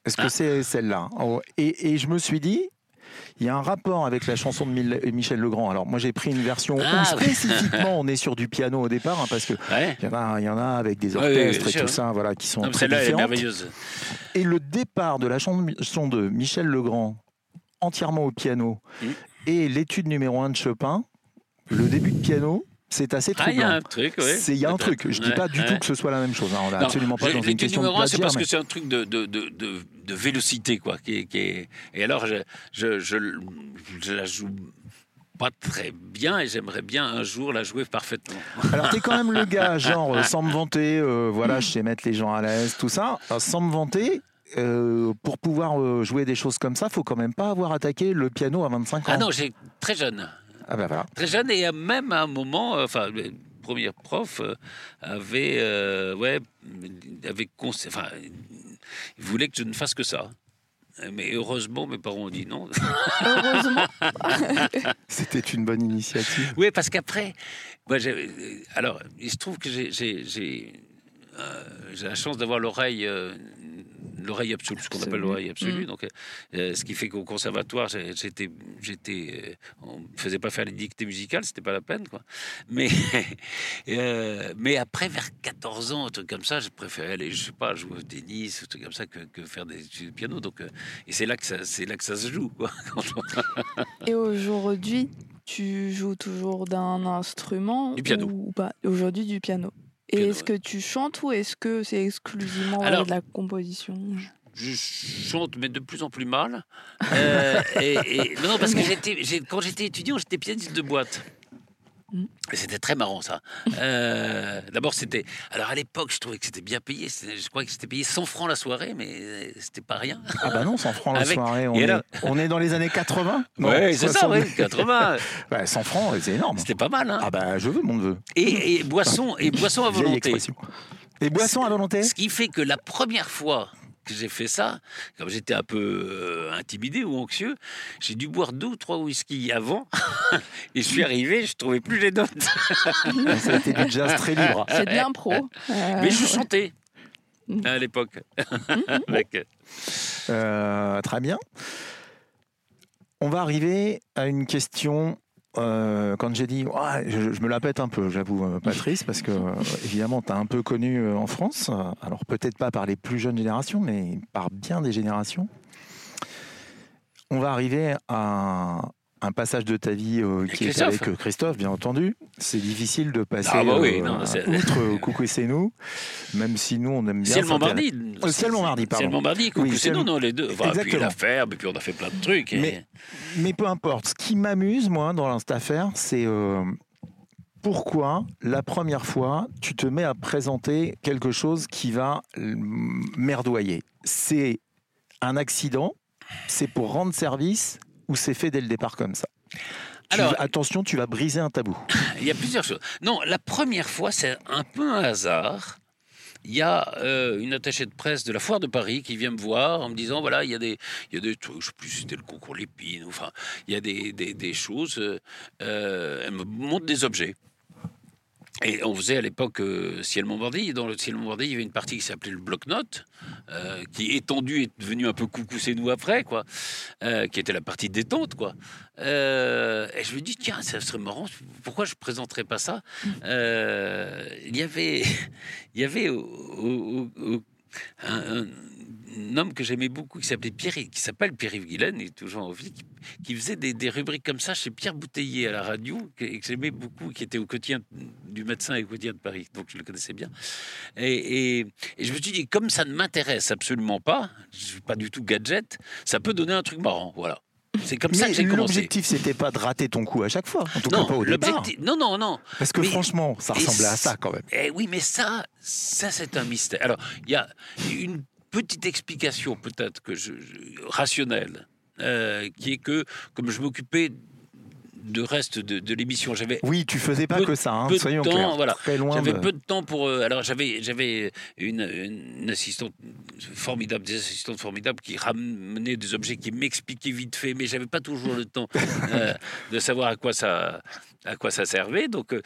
Est-ce que ah. c'est celle-là? Oh, et, je me suis dit, il y a un rapport avec la chanson de Michel Legrand. Alors moi j'ai pris une version ah, où spécifiquement on est sur du piano au départ, hein, parce que il y, en a avec des orchestres et tout ça, voilà, qui sont très différentes. merveilleuse. Et le départ de la chanson de Michel Legrand entièrement au piano. Mmh. Et l'étude numéro 1 de Chopin, le début de piano, c'est assez troublant. Ah, il y a un truc, oui. Il y a un truc. Je ne dis pas du tout que ce soit la même chose. Hein. On n'est absolument pas dans une question de plaisir. C'est parce que c'est un truc de, de, de, de, vélocité, quoi. Qui, qui est... Et alors, je, je, je, je la joue pas très bien et j'aimerais bien un jour la jouer parfaitement. Alors tu es quand même le gars, genre <laughs> sans me vanter, euh, voilà, je sais mettre les gens à l'aise, tout ça. sans me vanter, euh, pour pouvoir euh, jouer des choses comme ça, faut quand même pas avoir attaqué le piano à 25 ans. Ah non, j'ai très jeune. Ah ben voilà. Très jeune et même à un moment, euh, enfin, le premier prof avait, ouais, avait, enfin, il voulait que je ne fasse que ça. Mais heureusement, mes parents ont dit non. Heureusement. <laughs> C'était une bonne initiative. Oui, parce qu'après, alors, il se trouve que j'ai la chance d'avoir l'oreille l'oreille absolue, ce qu'on appelle l'oreille absolue. Mm. Donc, euh, ce qui fait qu'au conservatoire, j'étais, j'étais, euh, on ne faisait pas faire les dictées musicales, c'était pas la peine, quoi. Mais, <laughs> euh, mais après, vers 14 ans, un truc comme ça, je préférais aller, je sais pas, jouer au tennis, un truc comme ça, que, que faire des du piano. Donc, et c'est là que ça, c'est là que ça se joue, quoi. <laughs> et aujourd'hui, tu joues toujours d'un instrument Du piano. Ou pas? Aujourd'hui, du piano. Et est-ce que tu chantes ou est-ce que c'est exclusivement de la composition? je chante, mais de plus en plus mal. Euh, et, non, parce que <laughs> quand j'étais étudiant, j'étais pianiste de boîte. C'était très marrant ça. Euh, <laughs> d'abord c'était. Alors à l'époque je trouvais que c'était bien payé. Je crois que c'était payé 100 francs la soirée, mais c'était pas rien. Ah bah non, 100 francs la soirée. On, est, on, est, dans les années 80 <laughs> Oui, c'est ça, oui, 80. 100 francs, c'est énorme. C'était pas mal. Hein. Ah bah je veux mon neveu. Et, et boisson, et boisson à <laughs> volonté. Et boisson à volonté. Ce qui fait que la première fois que j'ai fait ça, comme j'étais un peu euh, intimidé ou anxieux, j'ai dû boire deux ou trois whisky avant. <laughs> et je suis arrivé, je trouvais plus les notes. <laughs> ça a été du jazz très libre. C'est de l'impro. Mais je chantais à l'époque. <laughs> euh, très bien. On va arriver à une question euh, quand j'ai dit, je, me la pète un peu, j'avoue, euh, Patrice, parce que euh, évidemment, tu as un peu connu en France, alors peut-être pas par les plus jeunes générations, mais par bien des générations. On va arriver à, un passage de ta vie euh, qui est avec euh, Christophe, bien entendu. C'est difficile de passer ah bah oui, euh, outre Coucou c'est nous, même si nous on aime bien. C'est le Montmardi. C'est le Montmardi, pardon. C'est le Montmardi, Coucou c'est nous, non, les deux. Enfin, Exactement. puis l'affaire, puis on a fait plein de trucs. Mais, mais, peu importe. Ce qui m'amuse, moi, dans cette affaire, c'est pourquoi la première fois tu te mets à présenter quelque chose qui va merdoyer. C'est un accident, c'est pour rendre service ou c'est fait dès le départ comme ça? Alors, attention, tu vas briser un tabou. <laughs> Il y a plusieurs choses. Non, la première fois, c'est un peu un hasard. Il y a euh, une attachée de presse de la foire de Paris qui vient me voir en me disant voilà, il y a des, il y a des trucs, je sais plus si c'était le concours Lépine, enfin, il y a des, des, choses. Euh, elle me montre des objets. Et on faisait à l'époque euh, Ciel Montbardy. Dans le Ciel Montbardy, il y avait une partie qui s'appelait le bloc-notes, euh, qui étendu est devenu un peu coucou c'est nous après, quoi, euh, qui était la partie détente, quoi. Euh, et je me dis tiens, ça serait marrant. Pourquoi je présenterais pas ça? Euh, Il y avait, <laughs> il y avait homme que j'aimais beaucoup qui s'appelait Pierre, qui s'appelle Pierre-Yves Guilaine, il est toujours en vie, qui, qui faisait des, des rubriques comme ça chez Pierre Bouteiller à la radio, que, que j'aimais beaucoup, qui était au quotidien du médecin et au quotidien de Paris, donc je le connaissais bien. Et, et- et je me suis dit, comme ça ne m'intéresse absolument pas, je suis pas du tout gadget, ça peut donner un truc marrant, voilà. C'est comme ça que j'ai commencé. l'objectif, c'était pas de rater ton coup à chaque fois. En tout cas, Non, pas au départ. non, non, non. Parce que Mais- franchement, ça ressemblait à ça quand même. Eh oui, mais ça, ça c'est un mystère. Alors, il y a une petite explication peut-être que je, je- rationnelle, euh, qui est que comme je m'occupais de reste de, de l'émission, j'avais Oui, tu faisais pas peu- que ça, hein, peu de soyons temps, clairs. voilà. Très loin J'avais de... peu de temps pour. euh, alors j'avais j'avais une, une assistante formidable, des assistantes formidables qui ramenaient des objets, qui m'expliquaient vite fait, mais j'avais pas toujours le temps euh, <laughs> de savoir à quoi ça à quoi ça servait. Donc euh,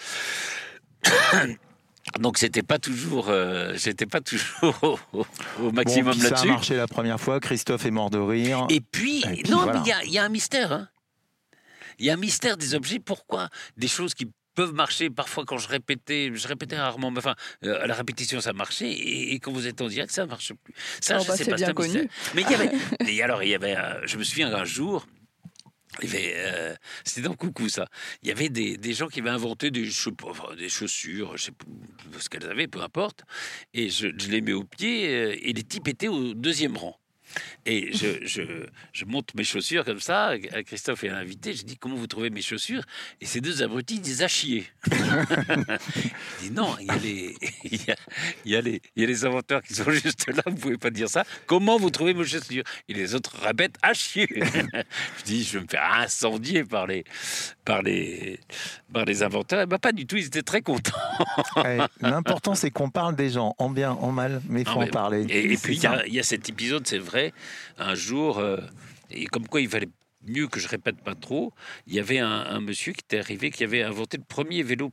donc c'était pas toujours euh, j'étais pas toujours au, au- au Bon, maximum puis ça a là-dessus. marché la première fois, Christophe est mort de rire. Et puis, Et puis non, voilà. mais il y a- il y, a un mystère. hein. Il y a un mystère des objets. Pourquoi Des choses qui peuvent marcher parfois quand je répétais, je répétais rarement, mais enfin, euh, à la répétition ça marchait, et, et quand vous êtes en direct, ça marche plus. Ça, Oh, je bah, sais c'est pas, bien mystère. connu. Mais il y avait, et alors, il y avait, euh, je me souviens un jour, euh, c'était dans Coucou ça. Il y avait des, des gens qui avaient inventé des, chaussures, je sais pas ce qu'elles avaient, peu importe. Et je, je les mets au pied euh, et les types étaient au deuxième rang. Et je, je, je monte mes chaussures comme ça. à Christophe est l'invité. Je dis comment vous trouvez mes chaussures? Et ces deux abrutis disent à chier. <laughs> Il dit non, il y, a les, <laughs> il, y a, il, y a les, il y a les inventeurs qui sont <laughs> juste là. Vous pouvez pas dire ça. Comment vous trouvez mes chaussures? Et les autres répètent à chier. je dis je vais me faire incendier par les, par les, par les inventeurs. Ben, pas du tout. Ils étaient très contents. <laughs> Ouais, L'important, c'est qu'on parle des gens, en bien, en mal, mais il faut Non, en parler. Et, puis, il y, y a cet épisode, c'est vrai, un jour, euh, et comme quoi il fallait mieux que je répète pas trop, il y avait un, un monsieur qui était arrivé, qui avait inventé le premier vélo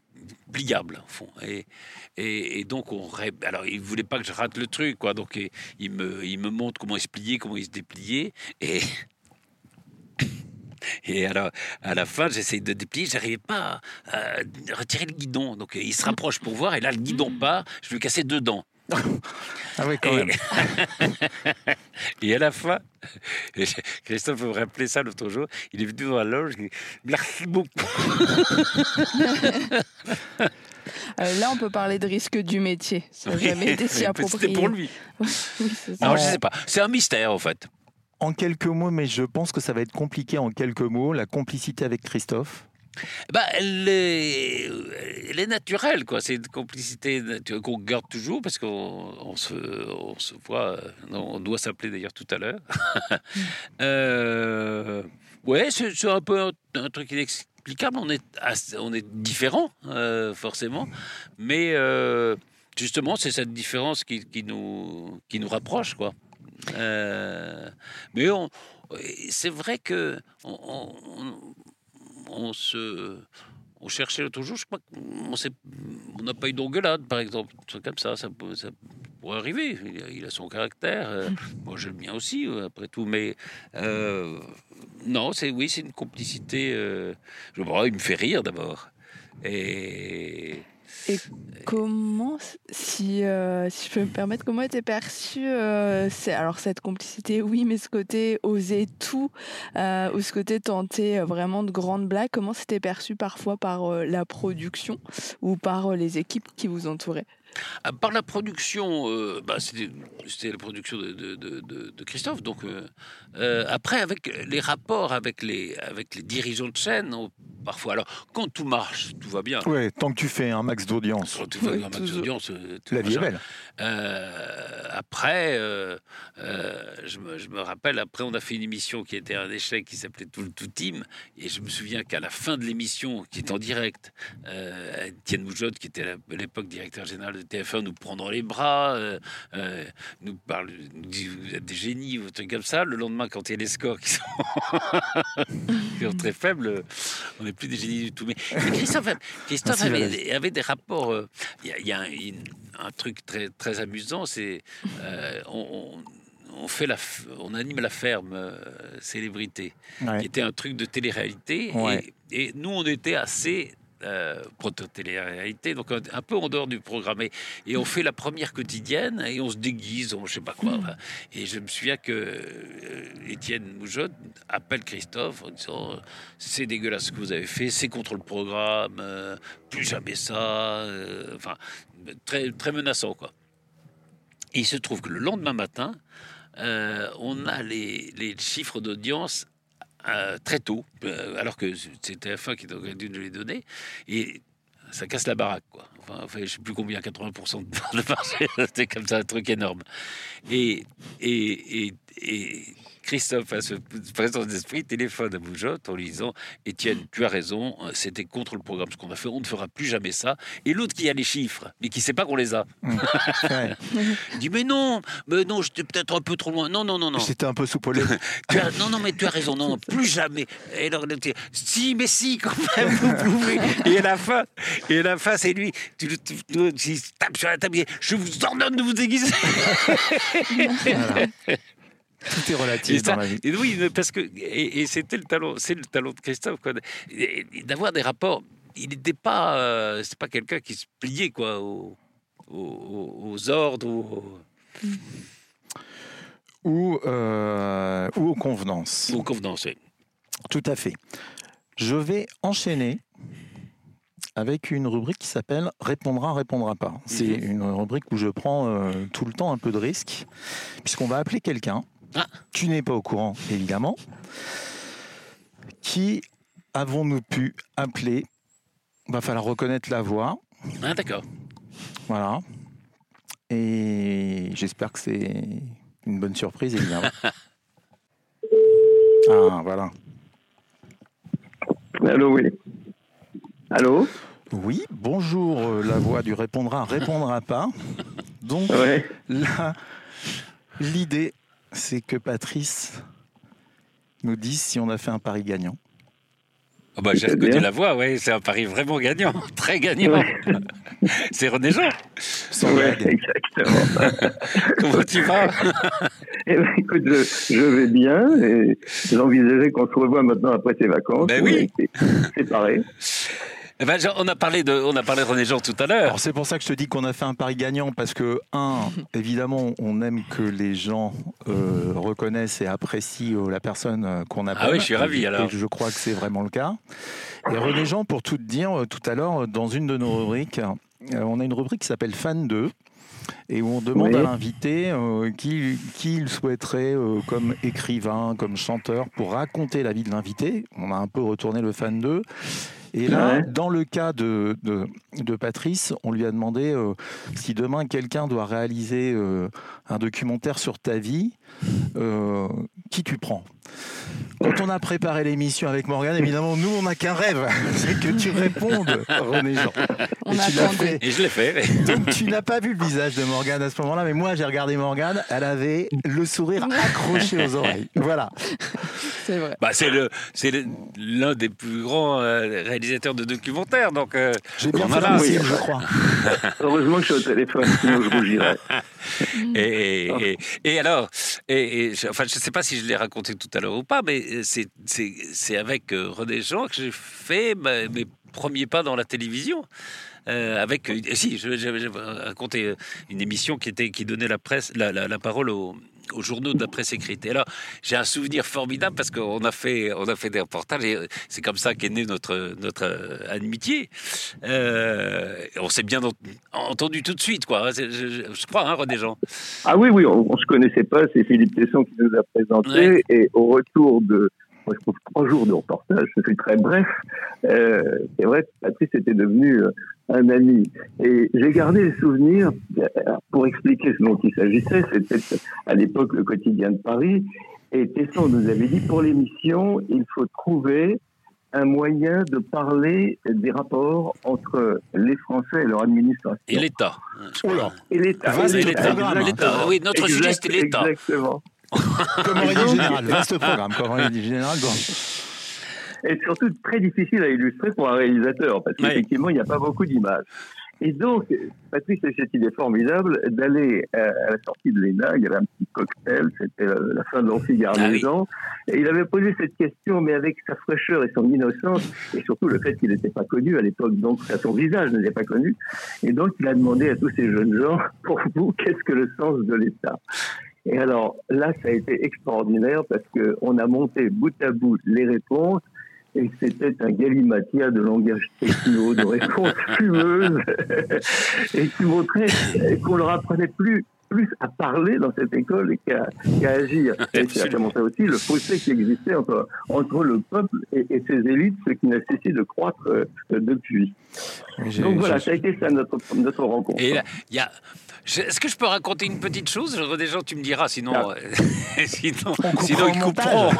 pliable, au fond. Et, et, et donc, on ré- alors, il voulait pas que je rate le truc, quoi. Donc, il, me, il me montre comment il se pliait, comment il se dépliait. Et. Et alors, à la fin, j'essaye de déplier, j'arrivais pas à, retirer le guidon. Donc, il se rapproche pour voir, et là, le guidon part, je lui cassais deux dents. <laughs> Ah oui, quand Et- même. <laughs> Et à la fin, Christophe me rappelait ça l'autre jour, il est venu dans la loge, il dit Merci beaucoup. <laughs> Euh, là, on peut parler de risque du métier. Ça n'a jamais été si approprié. C'était pour lui. Oui. Non, je sais pas. C'est un mystère, en fait. En quelques mots, mais je pense que ça va être compliqué en quelques mots, la complicité avec Christophe. Bah, elle est, elle est naturelle, quoi. C'est une complicité qu'on garde toujours parce qu'on on se, on se voit. euh, on doit s'appeler d'ailleurs tout à l'heure. <laughs> euh, ouais, c'est un peu un, truc inexplicable. On est, on est différents, euh, forcément, mais euh, justement, c'est cette différence qui, qui nous, qui nous rapproche, quoi. Euh, mais on, c'est vrai que on, on- on se, on cherchait jour, je crois qu'on n'a pas eu d'engueulade, par exemple, comme ça, ça, peut- ça pourrait arriver. Il a, il a son caractère, euh, <laughs> moi j'ai le mien aussi, euh, après tout, mais euh, non, c'est oui, c'est une complicité. euh, je pas, il me fait rire d'abord, et Comment, si, euh, si je peux me permettre, comment était perçu euh, alors cette complicité, oui, mais ce côté oser tout, euh, ou ce côté tenter euh, vraiment de grandes blagues, comment c'était perçu parfois par euh, la production ou par euh, les équipes qui vous entouraient? Par la production, euh, bah, c'était la production de, de- de- de- de Christophe. Donc euh, euh, après, avec les rapports avec les avec les dirigeants de chaîne, on- parfois. Alors quand tout marche, tout va bien. Ouais, tant que tu fais un max d'audience, Quand tout va Oui, max d'audience, tout la vie est belle. Euh, après, euh, euh, je, me, je me rappelle, après, on a fait une émission qui était un échec, qui s'appelait Tout le Tout Team. Et je me souviens qu'à la fin de l'émission, qui est en direct, euh, Étienne Moujotte, qui était à l'époque directeur général de TF1, nous prend dans les bras, euh, euh, nous parle, nous dit Vous êtes des génies, ou un truc comme ça. Le lendemain, quand il y a les scores qui sont, <laughs> qui sont très faibles, on n'est plus des génies du tout. Mais, Christophe, Christophe avait, des rapports. Euh, il y a, un, truc très, très amusant, c'est euh, on, fait la, on anime la ferme célébrité, qui était un truc de télé-réalité. Et, et, nous, on était assez euh, proto-télé-réalité, donc un, peu en dehors du programme. Et, on fait la première quotidienne et on se déguise, on je sais pas quoi. Hmm. Et je me souviens que euh, Étienne Moujotte appelle Christophe en disant c'est dégueulasse ce que vous avez fait, c'est contre le programme, euh, plus jamais ça. Euh, enfin, très, très menaçant, quoi. Et il se trouve que le lendemain matin, on a les, les chiffres d'audience très tôt, euh, alors que c'était TF1 qui aurait dû nous les donner, et ça casse la baraque, quoi. Enfin, je sais plus combien, 80% de <laughs> marché, c'était comme ça, un truc énorme. Et, et, et, et Christophe a ce présence d'esprit, téléphone à Boujotte en lui disant Étienne, tu as raison, c'était contre le programme ce qu'on a fait, on ne fera plus jamais ça. Et l'autre qui a les chiffres, mais qui ne sait pas qu'on les a, mmh. <laughs> il dit Mais non, mais non, j'étais peut-être un peu trop loin. Non, non, non, non. C'était un peu soupolé. <laughs> non, non, mais tu as raison, non, plus jamais. Et alors, si, mais si, quand même, vous pouvez. Et à la fin, et à la fin, c'est lui, tu, tu, tu, tape sur la table, je vous ordonne de vous déguiser. <laughs> Tout est relatif dans la vie. Et oui, parce que et, c'était le talent, c'est le talent de Christophe, d'avoir des rapports. Il n'était pas, euh, c'est pas quelqu'un qui se pliait quoi aux, aux, ordres. Ou, euh, ou aux convenances. Ou aux convenances, oui. Tout à fait. Je vais enchaîner avec une rubrique qui s'appelle Répondra, répondra pas. C'est mhm. une rubrique où je prends euh, tout le temps un peu de risque, puisqu'on va appeler quelqu'un ah. Tu n'es pas au courant, évidemment. Qui avons-nous pu appeler? Va falloir reconnaître la voix. Ah, d'accord. Voilà. Et j'espère que c'est une bonne surprise, évidemment. <laughs> ah, voilà. Allô, oui. Allô? Oui, bonjour, euh, la voix du répondra, répondra pas. <laughs> Donc, là, l'idée, c'est que Patrice nous dise si on a fait un pari gagnant. Oh bah, J'ai reconnu la voix, oui, c'est un pari vraiment gagnant, <laughs> très gagnant. <laughs> c'est René Jean. Oui, exactement. <laughs> Comment tu vas? Eh ben, écoute, je, vais bien et j'envisageais qu'on se revoie maintenant après tes vacances. Ben oui. C'est pareil. Eh ben, on, a parlé de, on a parlé de René Jean tout à l'heure. C'est pour ça que je te dis qu'on a fait un pari gagnant, parce que, un, <laughs> évidemment, on aime que les gens euh, reconnaissent et apprécient euh, la personne euh, qu'on appelle. Ah oui, je suis ravi alors. je crois que c'est vraiment le cas. Et René Jean, pour tout te dire, tout à l'heure, dans une de nos rubriques, on a une rubrique qui s'appelle Fan 2 et où on demande à l'invité qui, qui, il souhaiterait comme écrivain, comme chanteur pour raconter la vie de l'invité. On a un peu retourné le fan 2 et là, dans le cas de, de, Patrice, on lui a demandé euh, si demain quelqu'un doit réaliser euh, un documentaire sur ta vie, euh, qui tu prends? Quand on a préparé l'émission avec Morgane, évidemment, nous, on n'a qu'un rêve, <laughs> c'est que tu répondes, René Jean. On a fait. Et je l'ai fait. Donc, tu n'as pas vu le visage de Morgane à ce moment-là, mais moi, j'ai regardé Morgane, elle avait le sourire <laughs> accroché aux oreilles. Voilà. C'est vrai. Bah, c'est le, c'est l'un des plus grands euh, réalisateurs de documentaires, donc. Euh, j'ai bien fait je crois. <laughs> Heureusement que je suis au téléphone, sinon je bougirais. Et, et, et, alors, et, enfin, je ne sais pas si je l'ai raconté tout à l'heure ou pas, mais c'est avec euh, René Jean que j'ai fait mes premiers pas dans la télévision. Euh, avec euh, si raconté une émission qui était qui donnait la presse la, la, la parole aux, aux journaux de la presse écrite. Et là, j'ai un souvenir formidable parce qu'on a fait, on a fait des reportages et c'est comme ça qu'est née notre, notre euh, amitié. Euh, on s'est bien entendu tout de suite, quoi. Je, crois, hein, René Jean. Ah oui, oui, on, ne se connaissait pas. C'est Philippe Tesson qui nous a présenté. Et au retour de, je trouve trois jours de reportage, ce fut très bref. Euh, c'est vrai que Patrice était devenu euh, un ami. Et j'ai gardé le souvenir, euh, pour expliquer ce dont il s'agissait, c'était à l'époque le quotidien de Paris, et Tesson nous avait dit, pour l'émission, il faut trouver un moyen de parler des rapports entre les Français et leur administration. Et l'État. Et l'État. l'État. Oui, notre sujet, c'était l'État. Exactement. comme aurait dit général, vaste programme, comme aurait dit général. Et surtout très difficile à illustrer pour un réalisateur, parce qu'effectivement, il n'y a pas beaucoup d'images. Et donc, Patrice a cette idée formidable d'aller euh, à la sortie de l'ENA, il y avait un petit cocktail, c'était la fin de l'amphi-garnison, ah et il avait posé cette question, mais avec sa fraîcheur et son innocence, et surtout le fait qu'il n'était pas connu à l'époque, donc son visage n'était pas connu, et donc il a demandé à tous ces jeunes gens, <laughs> pour vous, qu'est-ce que le sens de l'État? Et alors là, ça a été extraordinaire parce qu'on a monté bout à bout les réponses et c'était un galimatia de langage techno, de réponses <laughs> fumeuses, et qui montrait qu'on leur apprenait plus plus à parler dans cette école qu'à agir. <laughs> Et ça montrait aussi le fossé qui existait entre, entre le peuple et, ses élites, ce qui n'a cessé de croître euh, depuis. Donc voilà, ça a été ça notre, notre rencontre. Et il y a est-ce que je peux raconter une petite chose? Des gens, tu me diras, sinon, ah. euh, <laughs> sinon, sinon ils couperont.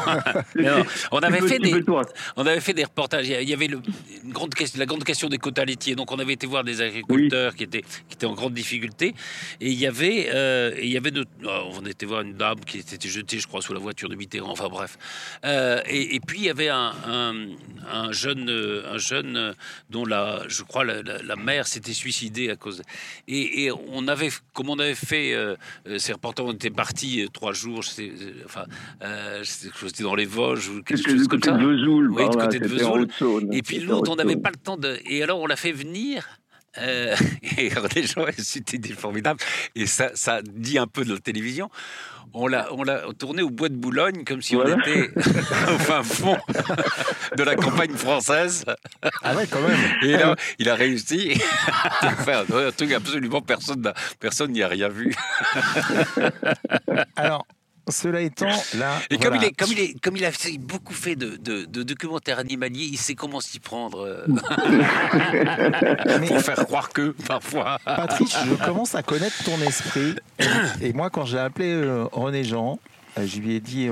<laughs> on avait fait des, on avait fait des reportages. Il y avait le, une grande question, la grande question des quotas laitiers. Donc, on avait été voir des agriculteurs qui étaient qui étaient en grande difficulté. Et il y avait, euh, il y avait de, oh, on était voir une dame qui s'était jetée, je crois, sous la voiture de Mitterrand. Enfin bref. Euh, et, puis il y avait un, un, jeune, un jeune dont la, je crois, la, mère s'était suicidée à cause. Et, et on avait comme on avait fait, euh, euh, ces reporters, on était partis euh, trois jours, enfin, c'était dans les Vosges ou quelque chose comme ça. De Vesoul, oui, du côté de Vesoul. Et puis l'autre, on n'avait pas le temps de. Et alors, on l'a fait venir. <laughs> et les gens, c'était formidable. Et ça, ça dit un peu de la télévision on l'a, on l'a tourné au bois de Boulogne comme si on était <laughs> au fin fond de la campagne française. Ah ouais, quand même. Et là, il a réussi <laughs> à faire un truc absolument personne, personne n'y a rien vu. Alors, cela étant, là. Et comme, il est, comme, il est, comme il a beaucoup fait de, de, documentaires animaliers, il sait comment s'y prendre euh, <laughs> pour faire croire que, parfois. Patrice, je commence à connaître ton esprit. Et, moi, quand j'ai appelé euh, René Jean, euh, je lui ai dit.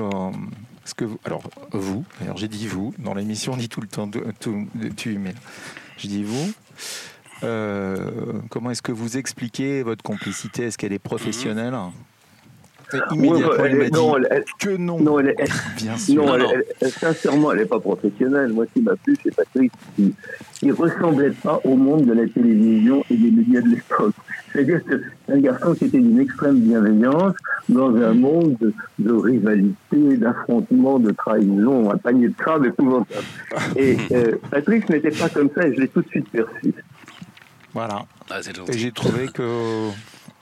ce que vous, alors, vous, alors j'ai dit vous, dans l'émission on dit tout le temps tout, tu, mais je dis vous. comment est-ce que vous expliquez votre complicité? Est-ce qu'elle est professionnelle? Immédiatement, m'a dit que non. Non, elle, Bien sûr. Non, sincèrement, elle n'est pas professionnelle. Moi, ce qui m'a plu, c'est Patrick qui ne ressemblait pas au monde de la télévision et des médias de l'époque. C'est-à-dire que c'est un garçon qui était d'une extrême bienveillance dans un monde de, rivalité, d'affrontement, de trahison, un panier de crabes épouvantable. Et euh, Patrick n'était pas comme ça et je l'ai tout de suite perçu. Voilà. Ah, et j'ai trouvé que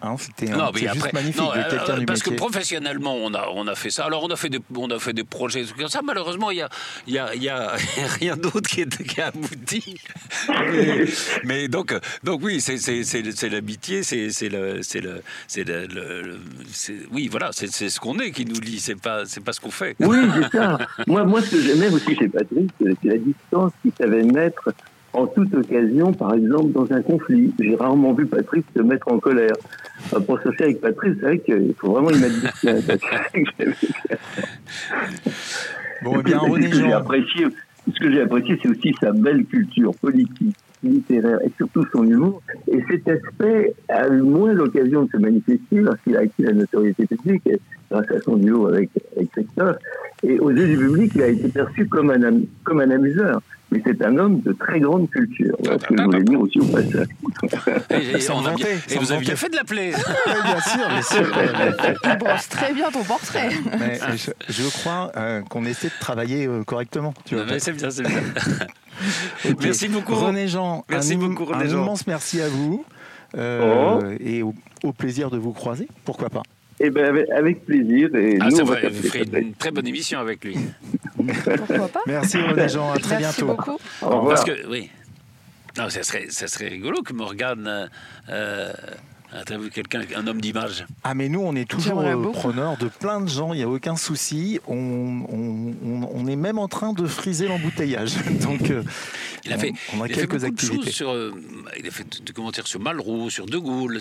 Hein, c'était juste magnifique euh, parce que professionnellement, on a, on a fait ça. Alors, on a fait des, on a fait des projets comme ça. Malheureusement, il n'y a, y a, y a <laughs> rien d'autre qui, qui, a abouti. <laughs> mais, donc, donc, oui, c'est l'amitié, c'est le, le, le, oui, voilà, c'est ce qu'on est qui nous lie. C'est pas, c'est pas ce qu'on fait. Oui, c'est ça. moi, moi, ce que j'aimais aussi chez Patrick, c'est la distance qu'il savait mettre en toute occasion, par exemple, dans un conflit. J'ai rarement vu Patrice se mettre en colère. Pour faire avec Patrice, c'est vrai qu'il faut vraiment y mettre du <laughs> bon, eh bien, René. Ce que j'ai apprécié, c'est aussi sa belle culture politique, littéraire et surtout son humour. Et cet aspect a eu moins l'occasion de se manifester lorsqu'il a acquis la notoriété publique grâce à son duo avec, avec Christophe. Et aux yeux du public, il a été perçu comme un, comme un amuseur mais c'est un homme de très grande culture. Voilà ce que je voulais dire aussi au <laughs> passage. Et, vous avez bien fait de l'appeler. <laughs> bien sûr, bien sûr. <laughs> Tu brosses très bien ton portrait. Mais je, crois euh, qu'on essaie de travailler euh, correctement. C'est bien, c'est bien. Merci beaucoup. René Jean, merci un, beaucoup, René un immense merci à vous. Euh, oh. Et au plaisir de vous croiser, pourquoi pas eh ben, avec, plaisir. Et ah, nous, on va une très bonne émission avec lui. Pourquoi pas Merci les gens, à très Merci bientôt. Beaucoup. Au revoir. Parce que, oui. Non, ça serait, ça serait rigolo que Morgane euh, euh vu quelqu'un, un homme d'image. Ah mais nous on est toujours euh, preneurs de plein de gens, il n'y a aucun souci. On, on, est même en train de friser l'embouteillage. <laughs> Donc euh, il a fait, on, a quelques activités. sur, euh, il a fait des commentaires sur Malraux, sur De Gaulle,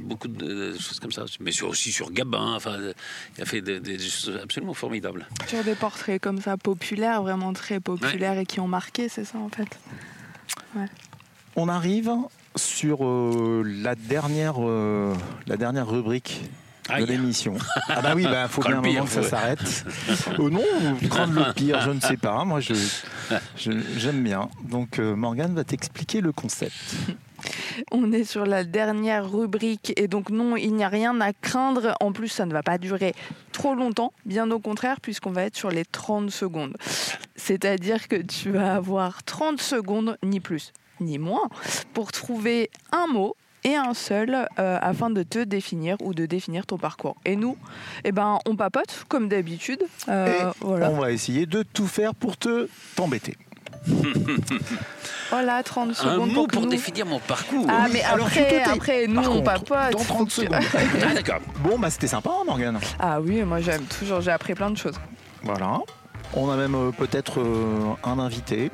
beaucoup de, choses comme ça, mais sur, aussi sur Gabin. Enfin, il a fait des, choses absolument formidables. Sur des portraits comme ça populaires, vraiment très populaires et qui ont marqué, c'est ça en fait. Ouais. On arrive sur euh, la, dernière, euh, la dernière rubrique de l'émission. <laughs> Ah bah oui, bah faut bien un moment que ça s'arrête. <laughs> Oh non, prendre le pire, je ne sais pas. Moi, <laughs> je j'aime bien. Donc euh, Morgane va t'expliquer le concept. On est sur la dernière rubrique et donc non, il n'y a rien à craindre. En plus, ça ne va pas durer trop longtemps, bien au contraire, puisqu'on va être sur les 30 secondes. C'est-à-dire que tu vas avoir 30 secondes, ni plus ni moins, pour trouver un mot et un seul euh, afin de te définir ou de définir ton parcours. Et nous, eh ben, on papote comme d'habitude. Euh, voilà. On va essayer de tout faire pour te t'embêter. <laughs> voilà, 30 secondes. Un mot pour, définir mon parcours. Ah, mais après, après nous, on papote. Dans 30 secondes. ah, d'accord. Bon, bah, c'était sympa, hein, Morgane. Ah oui, moi, j'aime toujours. J'ai appris plein de choses. Voilà. On a même euh, peut-être un invité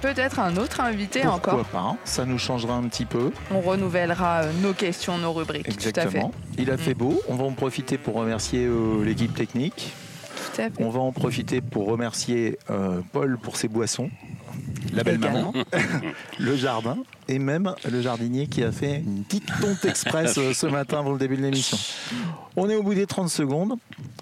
peut-être un autre invité encore. Pourquoi pas Ça nous changera un petit peu. On renouvellera euh, nos questions, nos rubriques. Exactement. Il a fait mm. beau. On va en profiter pour remercier euh, l'équipe technique. Tout à fait. On va en profiter pour remercier euh, Paul pour ses boissons, la belle maman, <laughs> le jardin et même le jardinier qui a fait une petite tonte express ce matin avant le début de l'émission. On est au bout des 30 secondes.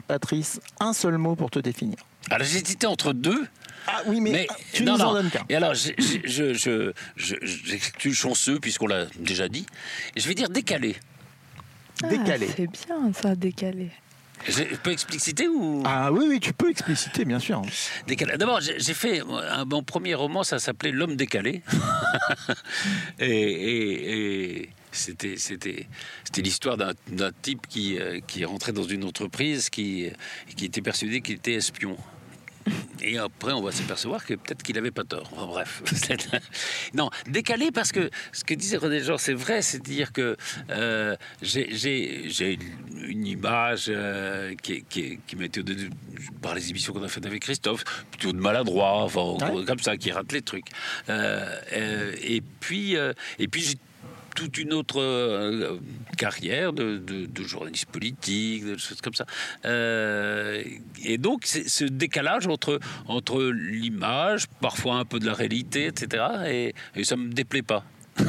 Patrice, un seul mot pour te définir. Alors j'hésitais entre deux. Ah oui, mais, tu nous en donnes qu'un. Et alors, je, je, chanceux, puisqu'on l'a déjà dit. Je vais dire décalé. Ah, décalé. C'est bien ça, décalé. Je peux expliciter ou? Ah oui, oui, tu peux expliciter, bien sûr. Décalé. D'abord, j'ai fait un, mon premier roman, ça s'appelait L'homme décalé. <laughs> et, c'était c'était c'était l'histoire d'un type qui euh, qui rentré dans une entreprise qui qui était persuadé qu'il était espion. Et après, on va s'apercevoir que peut-être qu'il n'avait pas tort. bref. <laughs> non, décalé parce que ce que disait René Jean, c'est vrai, c'est-à-dire que euh, j'ai une image euh, qui, qui, qui donnée par les émissions qu'on a faites avec Christophe, plutôt de maladroit, enfin, comme ça, qui rate les trucs. Euh, et puis, et puis j'ai toute une autre euh, carrière de, journaliste politique, de choses comme ça. Euh, et donc, ce décalage entre, entre l'image, parfois un peu de la réalité, etc., et, et ça ne me déplaît pas. <laughs>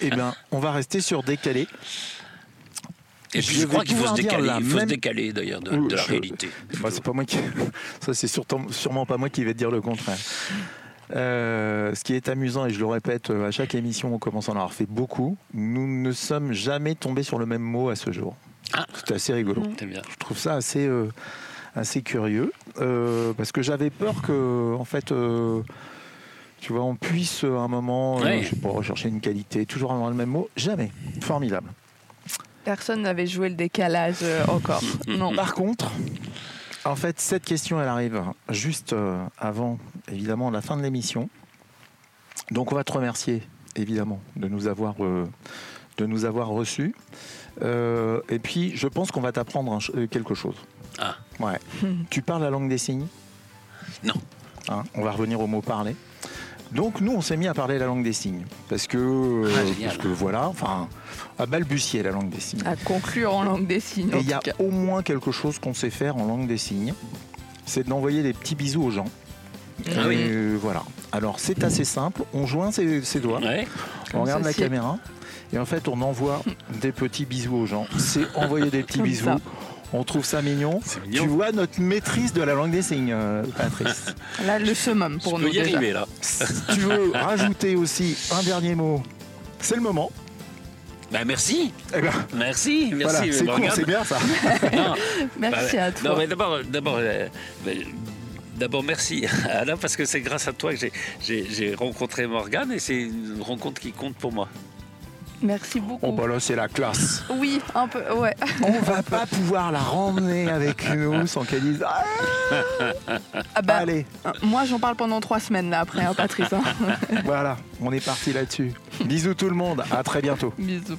eh bien, on va rester sur décalé. Et puis je, crois qu'il faut se décaler, il faut se décaler d'ailleurs de, la réalité. C'est pas moi qui, <laughs> ça c'est sûrement pas moi qui vais te dire le contraire. Euh, ce qui est amusant, et je le répète euh, à chaque émission, on commence à en avoir fait beaucoup, nous ne sommes jamais tombés sur le même mot à ce jour. Ah. C'est assez rigolo. Je trouve ça assez, euh, assez curieux, parce que j'avais peur que, en fait, tu vois, on puisse à un moment, rechercher une qualité, toujours avoir le même mot. Jamais. Formidable. Personne n'avait joué le décalage encore. <laughs> non. Par contre, en fait, cette question, elle arrive juste euh, avant, évidemment, la fin de l'émission. Donc, on va te remercier, évidemment, de nous avoir, euh, de nous avoir reçus. Euh, et puis, je pense qu'on va t'apprendre quelque chose. Ah. Ouais. <laughs> tu parles la langue des signes? Non. Hein, on va revenir au mot parler. Donc nous, on s'est mis à parler la langue des signes. Parce que, ah, parce que voilà, enfin, à balbutier la langue des signes. À conclure en langue des signes. Et il y a au moins quelque chose qu'on sait faire en langue des signes, c'est d'envoyer des petits bisous aux gens. Ah oui. voilà. Alors c'est assez simple. On joint ses, doigts, on regarde la caméra, et en fait on envoie des petits bisous aux gens. C'est envoyer des petits bisous. On trouve ça mignon. Tu vois notre maîtrise de la langue des signes, euh, Patrice. <laughs> Là, le summum pour nous. y arriver là. <laughs> Si tu veux rajouter aussi un dernier mot, c'est le moment. Ben merci. Eh ben, merci, merci. c'est cool, c'est bien ça. <laughs> merci à toi. Non, mais d'abord, d'abord, euh, ben, d'abord merci Alain parce que c'est grâce à toi que j'ai rencontré Morgane et c'est une rencontre qui compte pour moi. Merci beaucoup. Oh bah là c'est la classe. Oui, un peu, ouais. On va pas pouvoir la ramener avec <laughs> nous sans qu'elle dise. Ah, ah bah, Allez. Moi j'en parle pendant trois semaines là après, hein, Patrice. Hein. voilà, on est parti là-dessus. Bisous tout le monde, à très bientôt. Bisous.